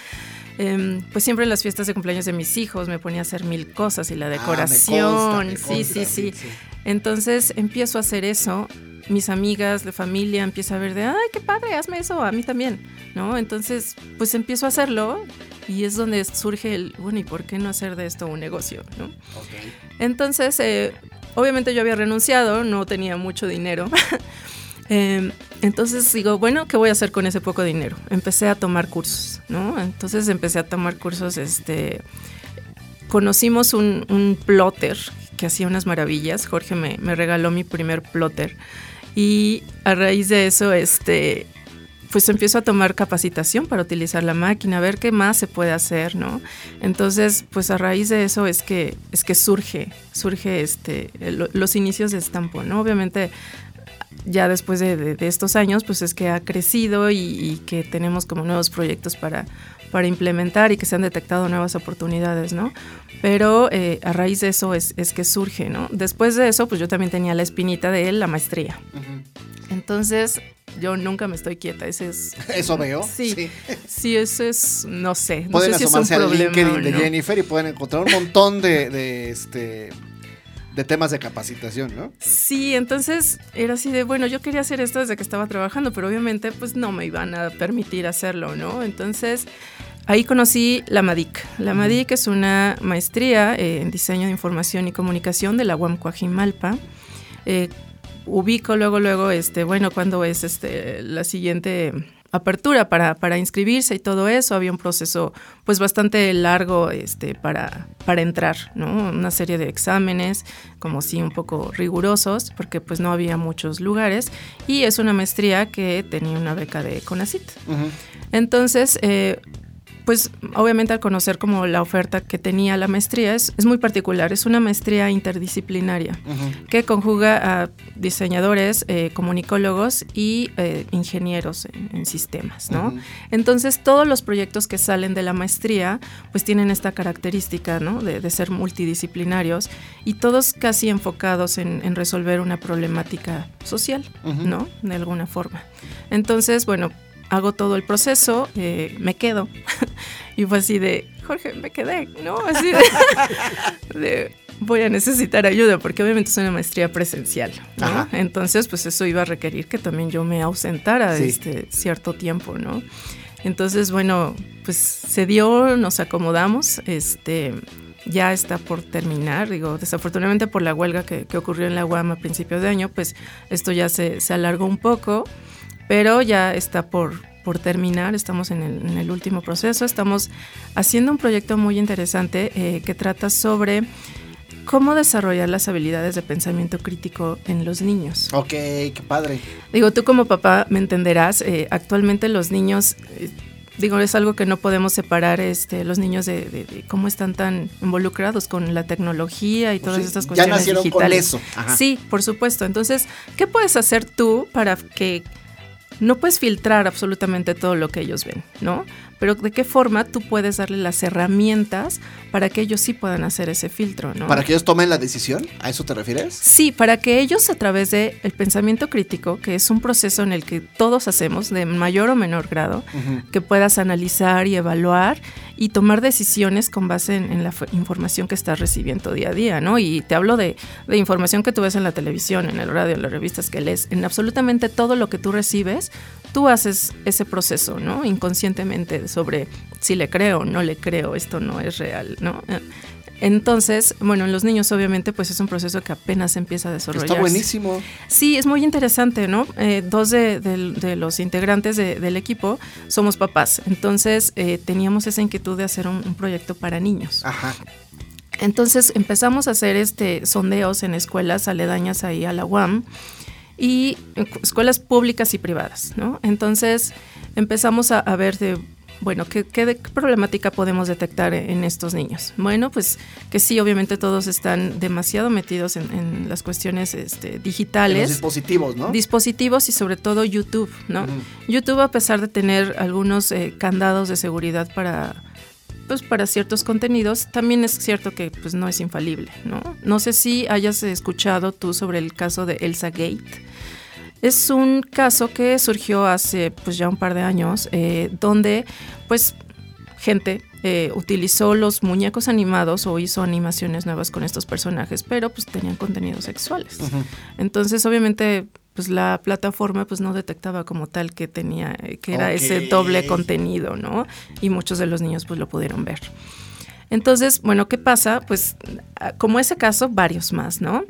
Eh, pues siempre en las fiestas de cumpleaños de mis hijos me ponía a hacer mil cosas y la decoración. Ah, me consta, me sí, consta, sí, sí, sí, Entonces empiezo a hacer eso. Mis amigas, de familia, empieza a ver de, ay, qué padre, hazme eso, a mí también, ¿no? Entonces, pues empiezo a hacerlo y es donde surge el, bueno, ¿y por qué no hacer de esto un negocio, ¿no? Okay. Entonces, eh, obviamente yo había renunciado, no tenía mucho dinero. Eh, entonces digo, bueno, ¿qué voy a hacer con ese poco dinero? Empecé a tomar cursos, ¿no? Entonces empecé a tomar cursos, este, conocimos un, un plotter que hacía unas maravillas, Jorge me, me, regaló mi primer plotter y a raíz de eso, este, pues empiezo a tomar capacitación para utilizar la máquina, a ver qué más se puede hacer, ¿no? Entonces, pues a raíz de eso es que, es que surge, surge este, lo, los inicios de Estampo, ¿no? Obviamente ya después de, de, de, estos años, pues es que ha crecido y, y, que tenemos como nuevos proyectos para, para implementar y que se han detectado nuevas oportunidades, ¿no? Pero eh, a raíz de eso es, es, que surge, ¿no? Después de eso, pues yo también tenía la espinita de la maestría. Uh -huh. Entonces, yo nunca me estoy quieta, ese es... ¿Eso veo? Sí, sí, sí eso es, no sé. No pueden sé si asomarse es un al problema, LinkedIn de ¿no? Jennifer y pueden encontrar un montón de, de este de temas de capacitación, ¿no? Sí, entonces era así de, bueno, yo quería hacer esto desde que estaba trabajando, pero obviamente pues no me iban a permitir hacerlo, ¿no? Entonces ahí conocí la MADIC. La MADIC es una maestría eh, en diseño de información y comunicación de la UAM Coajimalpa. Eh, ubico luego, luego, este, bueno, cuando es este, la siguiente apertura para, para, inscribirse y todo eso. Había un proceso pues bastante largo este, para, para entrar, ¿no? Una serie de exámenes, como sí, un poco rigurosos, porque pues no había muchos lugares. Y es una maestría que tenía una beca de CONACIT. Uh -huh. Entonces, eh, pues obviamente al conocer como la oferta que tenía la maestría es, es muy particular, es una maestría interdisciplinaria uh -huh. que conjuga a diseñadores, eh, comunicólogos y eh, ingenieros en, en, sistemas, ¿no? Uh -huh. Entonces todos los proyectos que salen de la maestría pues tienen esta característica, ¿no? De, de ser multidisciplinarios y todos casi enfocados en, en resolver una problemática social, uh -huh. ¿no? De alguna forma. Entonces, bueno, hago todo el proceso, eh, me quedo. y fue así de, Jorge, me quedé, ¿no? Así de, de, voy a necesitar ayuda, porque obviamente es una maestría presencial, ¿no? Entonces, pues eso iba a requerir que también yo me ausentara sí. este cierto tiempo, ¿no? Entonces, bueno, pues se dio, nos acomodamos, este ya está por terminar. Digo, desafortunadamente por la huelga que, que, ocurrió en la UAM a principios de año, pues esto ya se, se alargó un poco, pero ya está por, por terminar. Estamos en el, en el, último proceso. Estamos haciendo un proyecto muy interesante eh, que trata sobre cómo desarrollar las habilidades de pensamiento crítico en los niños. Ok, qué padre. Digo, tú como papá me entenderás, eh, actualmente los niños... Eh, digo, es algo que no podemos separar este, los niños de, de, de, cómo están tan involucrados con la tecnología y todas sí, estas cuestiones ya nacieron digitales. Con eso. Ajá. Sí, por supuesto. Entonces, ¿qué puedes hacer tú para que no puedes filtrar absolutamente todo lo que ellos ven, ¿no? Pero de qué forma tú puedes darle las herramientas para que ellos sí puedan hacer ese filtro, ¿no? Para que ellos tomen la decisión, ¿a eso te refieres? Sí, para que ellos a través del el pensamiento crítico, que es un proceso en el que todos hacemos de mayor o menor grado, uh -huh. que puedas analizar y evaluar y tomar decisiones con base en, en, la información que estás recibiendo día a día, ¿no? Y te hablo de, de, información que tú ves en la televisión, en el radio, en las revistas que lees, en absolutamente todo lo que tú recibes, tú haces ese proceso, ¿no? Inconscientemente sobre si le creo no le creo, esto no es real, ¿no? Entonces, bueno, en los niños obviamente pues es un proceso que apenas empieza a desarrollar. Está buenísimo. Sí, es muy interesante, ¿no? Eh, dos de, de- de los integrantes de- del equipo somos papás, entonces eh, teníamos esa inquietud de hacer un, un proyecto para niños. Ajá. Entonces empezamos a hacer este sondeos en escuelas aledañas ahí a la UAM y cu- escuelas públicas y privadas, ¿no? Entonces empezamos a, a ver de, bueno, ¿qué, qué de- qué problemática podemos detectar en, en estos niños? Bueno, pues que sí, obviamente todos están demasiado metidos en, en las cuestiones este, En Los digitales dispositivos, ¿no? dispositivos y sobre todo YouTube, ¿no? YouTube a pesar de tener algunos eh, candados de seguridad para pues para ciertos contenidos, también es cierto que pues no es infalible, ¿no? No sé si hayas escuchado tú sobre el caso de Elsa Gate. Es un caso que surgió hace pues ya un par de años, eh, donde pues gente eh, utilizó los muñecos animados o hizo animaciones nuevas con estos personajes, pero pues tenían contenidos sexuales. Entonces, obviamente, pues la plataforma pues no detectaba como tal que tenía, que era ese Ok. doble contenido, ¿no? Y muchos de los niños pues lo pudieron ver. Entonces, bueno, ¿qué pasa? Pues como ese caso, varios más, ¿no?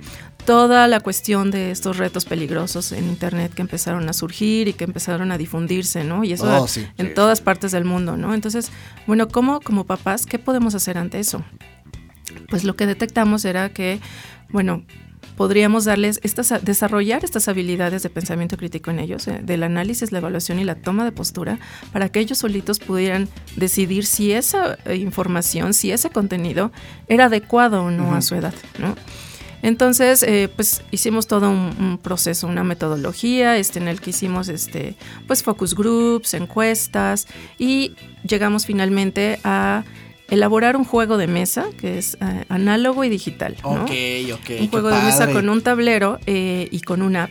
Toda la cuestión de estos retos peligrosos en Internet que empezaron a surgir y que empezaron a difundirse, ¿no? Y eso Oh, sí. en Sí, todas partes del mundo, ¿no? Entonces, bueno, ¿cómo como papás, qué podemos hacer ante eso? Pues lo que detectamos era que, bueno, podríamos darles estas, desarrollar estas habilidades de pensamiento crítico en ellos, eh, del análisis, la evaluación y la toma de postura, para que ellos solitos pudieran decidir si esa eh, información, si ese contenido era adecuado o no a su edad, ¿no? Entonces, eh, pues hicimos todo un, un proceso, una metodología, este, en el que hicimos, este, pues focus groups, encuestas y llegamos finalmente a elaborar un juego de mesa que es eh, análogo y digital, ¿no? Ok, ok. un juego de mesa con un tablero eh, y con una app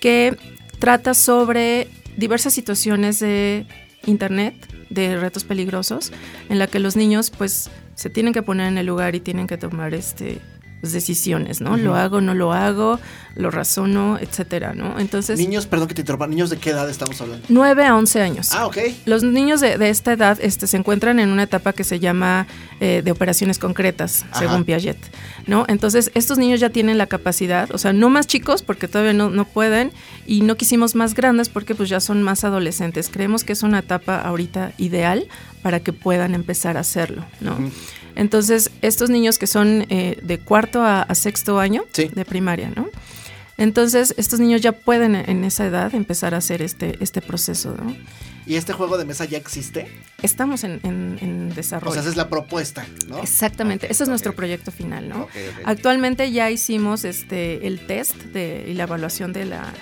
que trata sobre diversas situaciones de internet, de retos peligrosos, en la que los niños pues se tienen que poner en el lugar y tienen que tomar este decisiones, ¿no? Lo hago, no lo hago, lo razono, etcétera, ¿no? Entonces, Niños, perdón que te interrumpa, niños de qué edad estamos hablando. 9 a 11 años. Ah, ok. Los niños de, de esta edad este, se encuentran en una etapa que se llama eh, de operaciones concretas, Ajá. según Piaget. ¿no? Entonces, estos niños ya tienen la capacidad, o sea, no más chicos porque todavía no, no pueden, y no quisimos más grandes porque pues ya son más adolescentes. Creemos que es una etapa ahorita ideal para que puedan empezar a hacerlo. ¿no? Entonces, estos niños que son eh, de cuarto a, a sexto año Sí. de primaria, ¿no? Entonces, estos niños ya pueden en esa edad empezar a hacer este, este proceso, ¿no? ¿Y este juego de mesa ya existe? Estamos en, en- en desarrollo. O sea, esa es la propuesta, ¿no? Exactamente, Ok, ese es nuestro proyecto final, ¿no? Actualmente ya hicimos este el test de, y la evaluación de la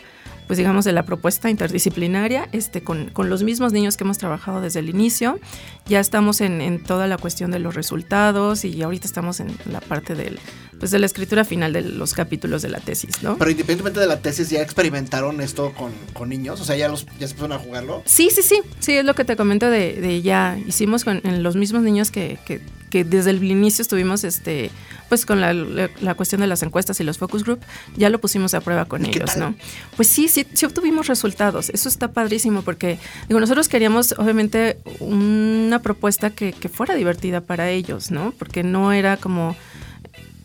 pues digamos de la propuesta interdisciplinaria este con, con los mismos niños que hemos trabajado desde el inicio ya estamos en, en toda la cuestión de los resultados y ahorita estamos en la parte del pues de la escritura final de los capítulos de la tesis no Pero independientemente de la tesis, ¿ya experimentaron esto con, con niños? O sea, ¿ya, los, ya se pusieron a jugarlo? Sí, sí, sí, sí, es lo que te comento de, de ya hicimos con en los mismos niños que, que, que desde el inicio estuvimos, este, pues con la, la- la cuestión de las encuestas y los focus group, ya lo pusimos a prueba con ¿Y qué ellos? ¿no? Pues sí, sí, sí obtuvimos resultados, eso está padrísimo porque, digo, nosotros queríamos obviamente una propuesta que, que fuera divertida para ellos, ¿no? Porque no era como...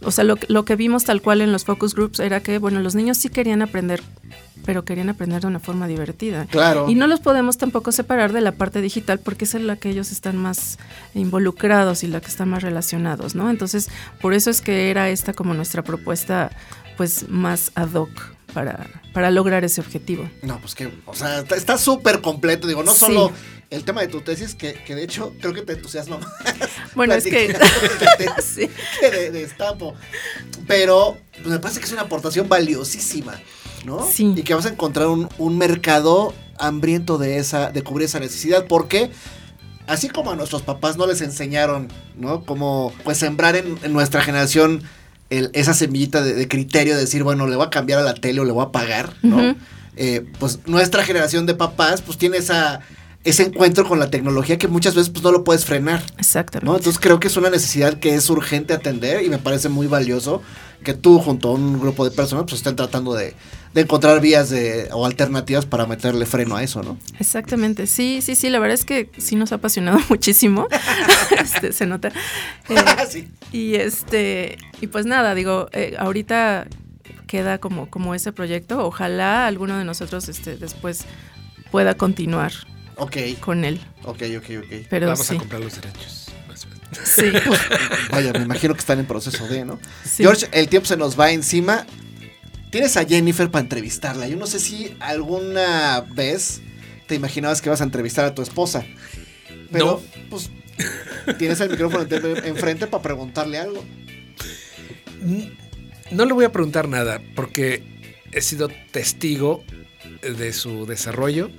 O sea, lo, que- lo que vimos tal cual en los focus groups era que, bueno, los niños sí querían aprender, pero querían aprender de una forma divertida. Claro. Y no los podemos tampoco separar de la parte digital porque es la que ellos están más involucrados y la que están más relacionados, ¿no? Entonces, por eso es que era esta como nuestra propuesta, pues más ad hoc para, para lograr ese objetivo. No, pues que, o sea, está- súper completo. Digo, no Sí. solo el tema de tu tesis, que, que de hecho creo que te entusiasma más. Bueno, es que... tu Sí. que de, de Estampo. Pero pues, me parece que es una aportación valiosísima, ¿no? Sí. Y que vas a encontrar un, un mercado hambriento de esa, de cubrir esa necesidad, porque así como a nuestros papás no les enseñaron, ¿no? Como pues sembrar en, en nuestra generación el- esa semillita de, de criterio de decir, bueno, le voy a cambiar a la tele o le voy a pagar, ¿no? Eh, pues nuestra generación de papás pues tiene esa ese encuentro con la tecnología que muchas veces pues no lo puedes frenar. Exactamente. ¿no? Entonces creo que es una necesidad que es urgente atender y me parece muy valioso que tú junto a un grupo de personas pues estén tratando de, de encontrar vías de, o alternativas para meterle freno a eso, ¿no? Exactamente, sí, sí, sí, la verdad es que sí nos ha apasionado muchísimo, este, se nota. Eh, Sí. y este, y pues nada, digo, eh, ahorita queda como, como ese proyecto, ojalá alguno de nosotros este, después pueda continuar Ok, con él, ok, ok, ok. pero Vamos sí, a comprar los derechos. Sí, Vaya, me imagino que están en proceso de, ¿no? sí. George, el tiempo se nos va encima. Tienes a Jennifer para entrevistarla. Yo no sé si alguna vez te imaginabas que ibas a entrevistar a tu esposa. Pero, pues, tienes el micrófono en- enfrente para preguntarle algo. No le voy a preguntar nada porque he sido testigo de su desarrollo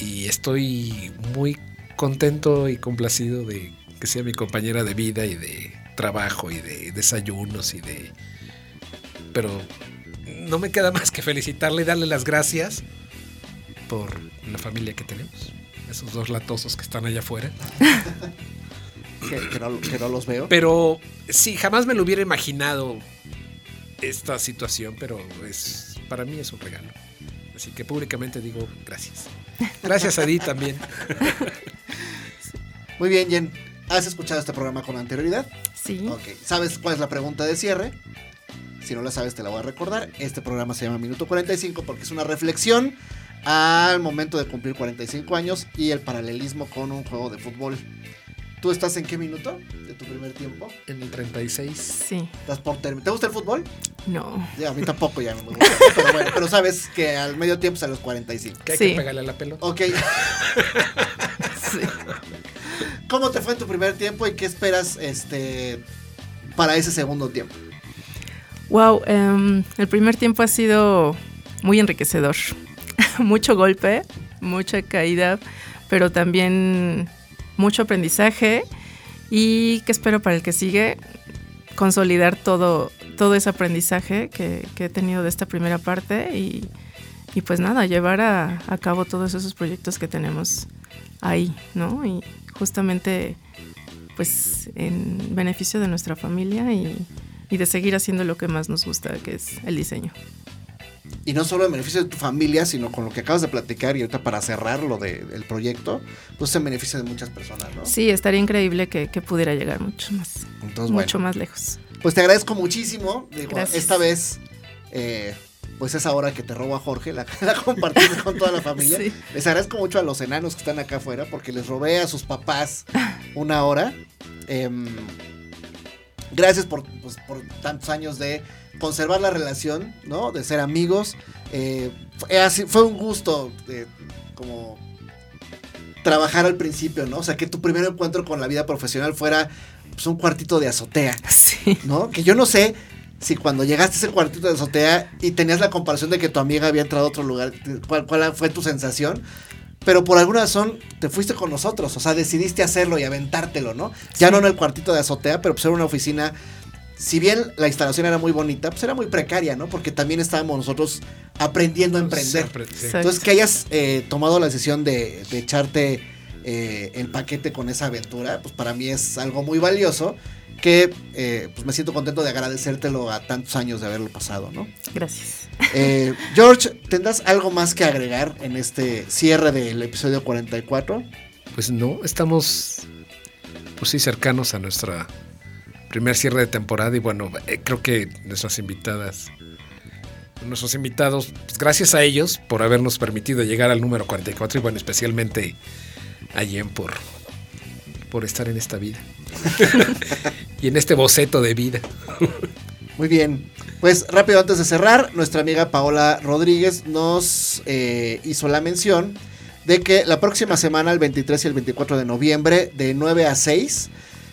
y estoy muy contento y complacido de que sea mi compañera de vida y de trabajo y de desayunos y de... Pero no me queda más que felicitarle y darle las gracias por la familia que tenemos. Esos dos latosos que están allá afuera. Que, que no, que no los veo. Pero sí, jamás me lo hubiera imaginado esta situación, pero es para mí es un regalo. Así que públicamente digo gracias. Gracias a ti también. Muy bien, Jen. ¿Has escuchado este programa con anterioridad? Sí, Ok. ¿Sabes cuál es la pregunta de cierre? Si no la sabes, te la voy a recordar. Este programa se llama Minuto 45 porque es una reflexión al momento de cumplir 45 años y el paralelismo con un juego de fútbol. ¿Tú estás en qué minuto de tu primer tiempo? En el 36. sí, ¿Estás por termi- ¿Te gusta el fútbol? no, Ya, a mí tampoco ya me gusta. Pero bueno, pero sabes que al medio tiempo es a los 45. Que hay Sí. que pegarle a la pelota. Ok, sí. ¿cómo te fue en tu primer tiempo y qué esperas este para ese segundo tiempo? Wow, em, el primer tiempo ha sido muy enriquecedor. mucho golpe, mucha caída, pero también mucho aprendizaje. Y que espero para el que sigue, consolidar todo, todo ese aprendizaje que, he tenido de esta primera parte y, y pues nada, llevar a cabo todos esos proyectos que tenemos ahí, ¿no? Y justamente pues en beneficio de nuestra familia y, y de seguir haciendo lo que más nos gusta, que es el diseño. Y no solo en beneficio de tu familia, sino con lo que acabas de platicar y ahorita para cerrar lo de- del proyecto, pues en beneficio de muchas personas, ¿no? Sí, estaría increíble que, que pudiera llegar mucho más, Entonces, mucho bueno, más lejos. pues te agradezco muchísimo. Digo, Gracias. esta vez, eh, pues esa hora que te robo a Jorge, la, la compartiste con toda la familia. Sí. Les agradezco mucho a los enanos que están acá afuera porque les robé a sus papás una hora. Em, gracias por, pues, por tantos años de conservar la relación, ¿no? De ser amigos. Eh, fue, así- fue un gusto eh, como trabajar al principio, ¿no? O sea, que tu primer encuentro con la vida profesional fuera pues, un cuartito de azotea. Sí. ¿no? Que yo no sé si cuando llegaste a ese cuartito de azotea y tenías la comparación de que tu amiga había entrado a otro lugar, ¿cuál, cuál fue tu sensación? Pero por alguna razón te fuiste con nosotros, o sea, decidiste hacerlo y aventártelo, ¿no? Ya Sí. no en el cuartito de azotea, pero pues era una oficina, si bien la instalación era muy bonita, pues era muy precaria, ¿no? Porque también estábamos nosotros aprendiendo a emprender. Siempre, sí. Exacto. Entonces, que hayas eh, tomado la decisión de, de echarte eh, el paquete con esa aventura, pues para mí es algo muy valioso que eh, pues me siento contento de agradecértelo a tantos años de haberlo pasado, ¿no? Gracias. Eh, George, ¿tendrás algo más que agregar en este cierre del episodio 44? Pues no, estamos pues sí cercanos a nuestra primer cierre de temporada y bueno, eh, creo que nuestras invitadas, nuestros invitados, pues gracias a ellos por habernos permitido llegar al número 44 y bueno, especialmente a Jen por, por estar en esta vida y en este boceto de vida. Muy bien. Pues rápido antes de cerrar, nuestra amiga Paola Rodríguez nos eh, hizo la mención de que la próxima semana, el 23 y el 24 de noviembre, de 9 a 6,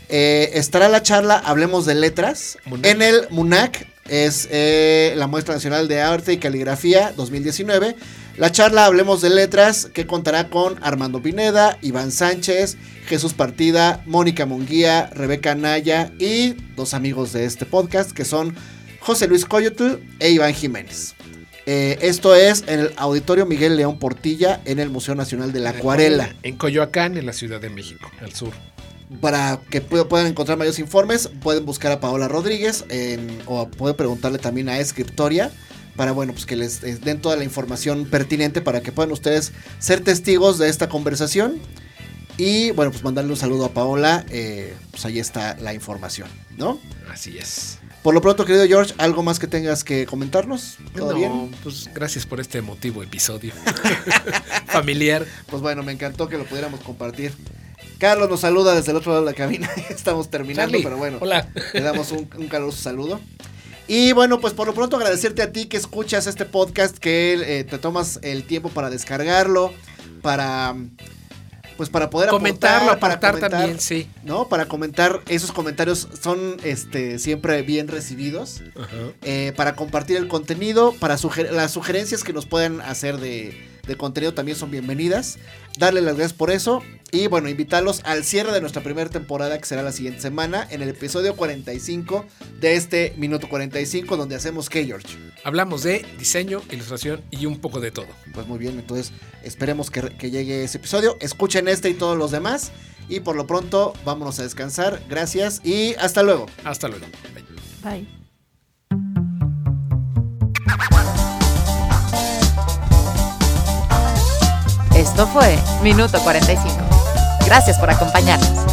eh, estará la charla Hablemos de Letras Munac. en el MUNAC, es eh, la Muestra Nacional de Arte y Caligrafía 2019. La charla Hablemos de Letras que contará con Armando Pineda, Iván Sánchez, Jesús Partida, Mónica Munguía, Rebeca Naya y dos amigos de este podcast que son José Luis Coyotl e Iván Jiménez. Eh, esto es en el Auditorio Miguel León Portilla en el Museo Nacional de la Acuarela. En Coyoacán, en la Ciudad de México, al sur. Para que pu- puedan encontrar mayores informes, pueden buscar a Paola Rodríguez en- o pueden preguntarle también a Escriptoria para bueno, pues que les den toda la información pertinente para que puedan ustedes ser testigos de esta conversación. Y bueno, pues mandarle un saludo a Paola, eh, pues ahí está la información, ¿no? Así es. Por lo pronto, querido George, ¿algo más que tengas que comentarnos? ¿Todo No, bien? Pues gracias por este emotivo episodio. Familiar. Pues bueno, me encantó que lo pudiéramos compartir. Carlos nos saluda desde el otro lado de la cabina. Estamos terminando, Charlie, pero bueno. Hola. Le damos un, un caluroso saludo. Y bueno, pues por lo pronto agradecerte a ti que escuchas este podcast, que eh, te tomas el tiempo para descargarlo, para pues para poder Comentarlo, aportar, para comentar, también, sí. ¿no? Para comentar, esos comentarios son este siempre bien recibidos. Ajá. eh, para compartir el contenido, para suger- las sugerencias que nos puedan hacer de, de contenido también son bienvenidas. Darle las gracias por eso. Y bueno, invitarlos al cierre de nuestra primera temporada, que será la siguiente semana, en el episodio 45 de este Minuto 45, donde hacemos que, George. Hablamos de diseño, ilustración y un poco de todo. Pues muy bien, entonces esperemos que, que llegue ese episodio. Escuchen este y todos los demás. Y por lo pronto, vámonos a descansar. Gracias y hasta luego. Hasta luego. Bye. Bye. Esto fue Minuto 45. Gracias por acompañarnos.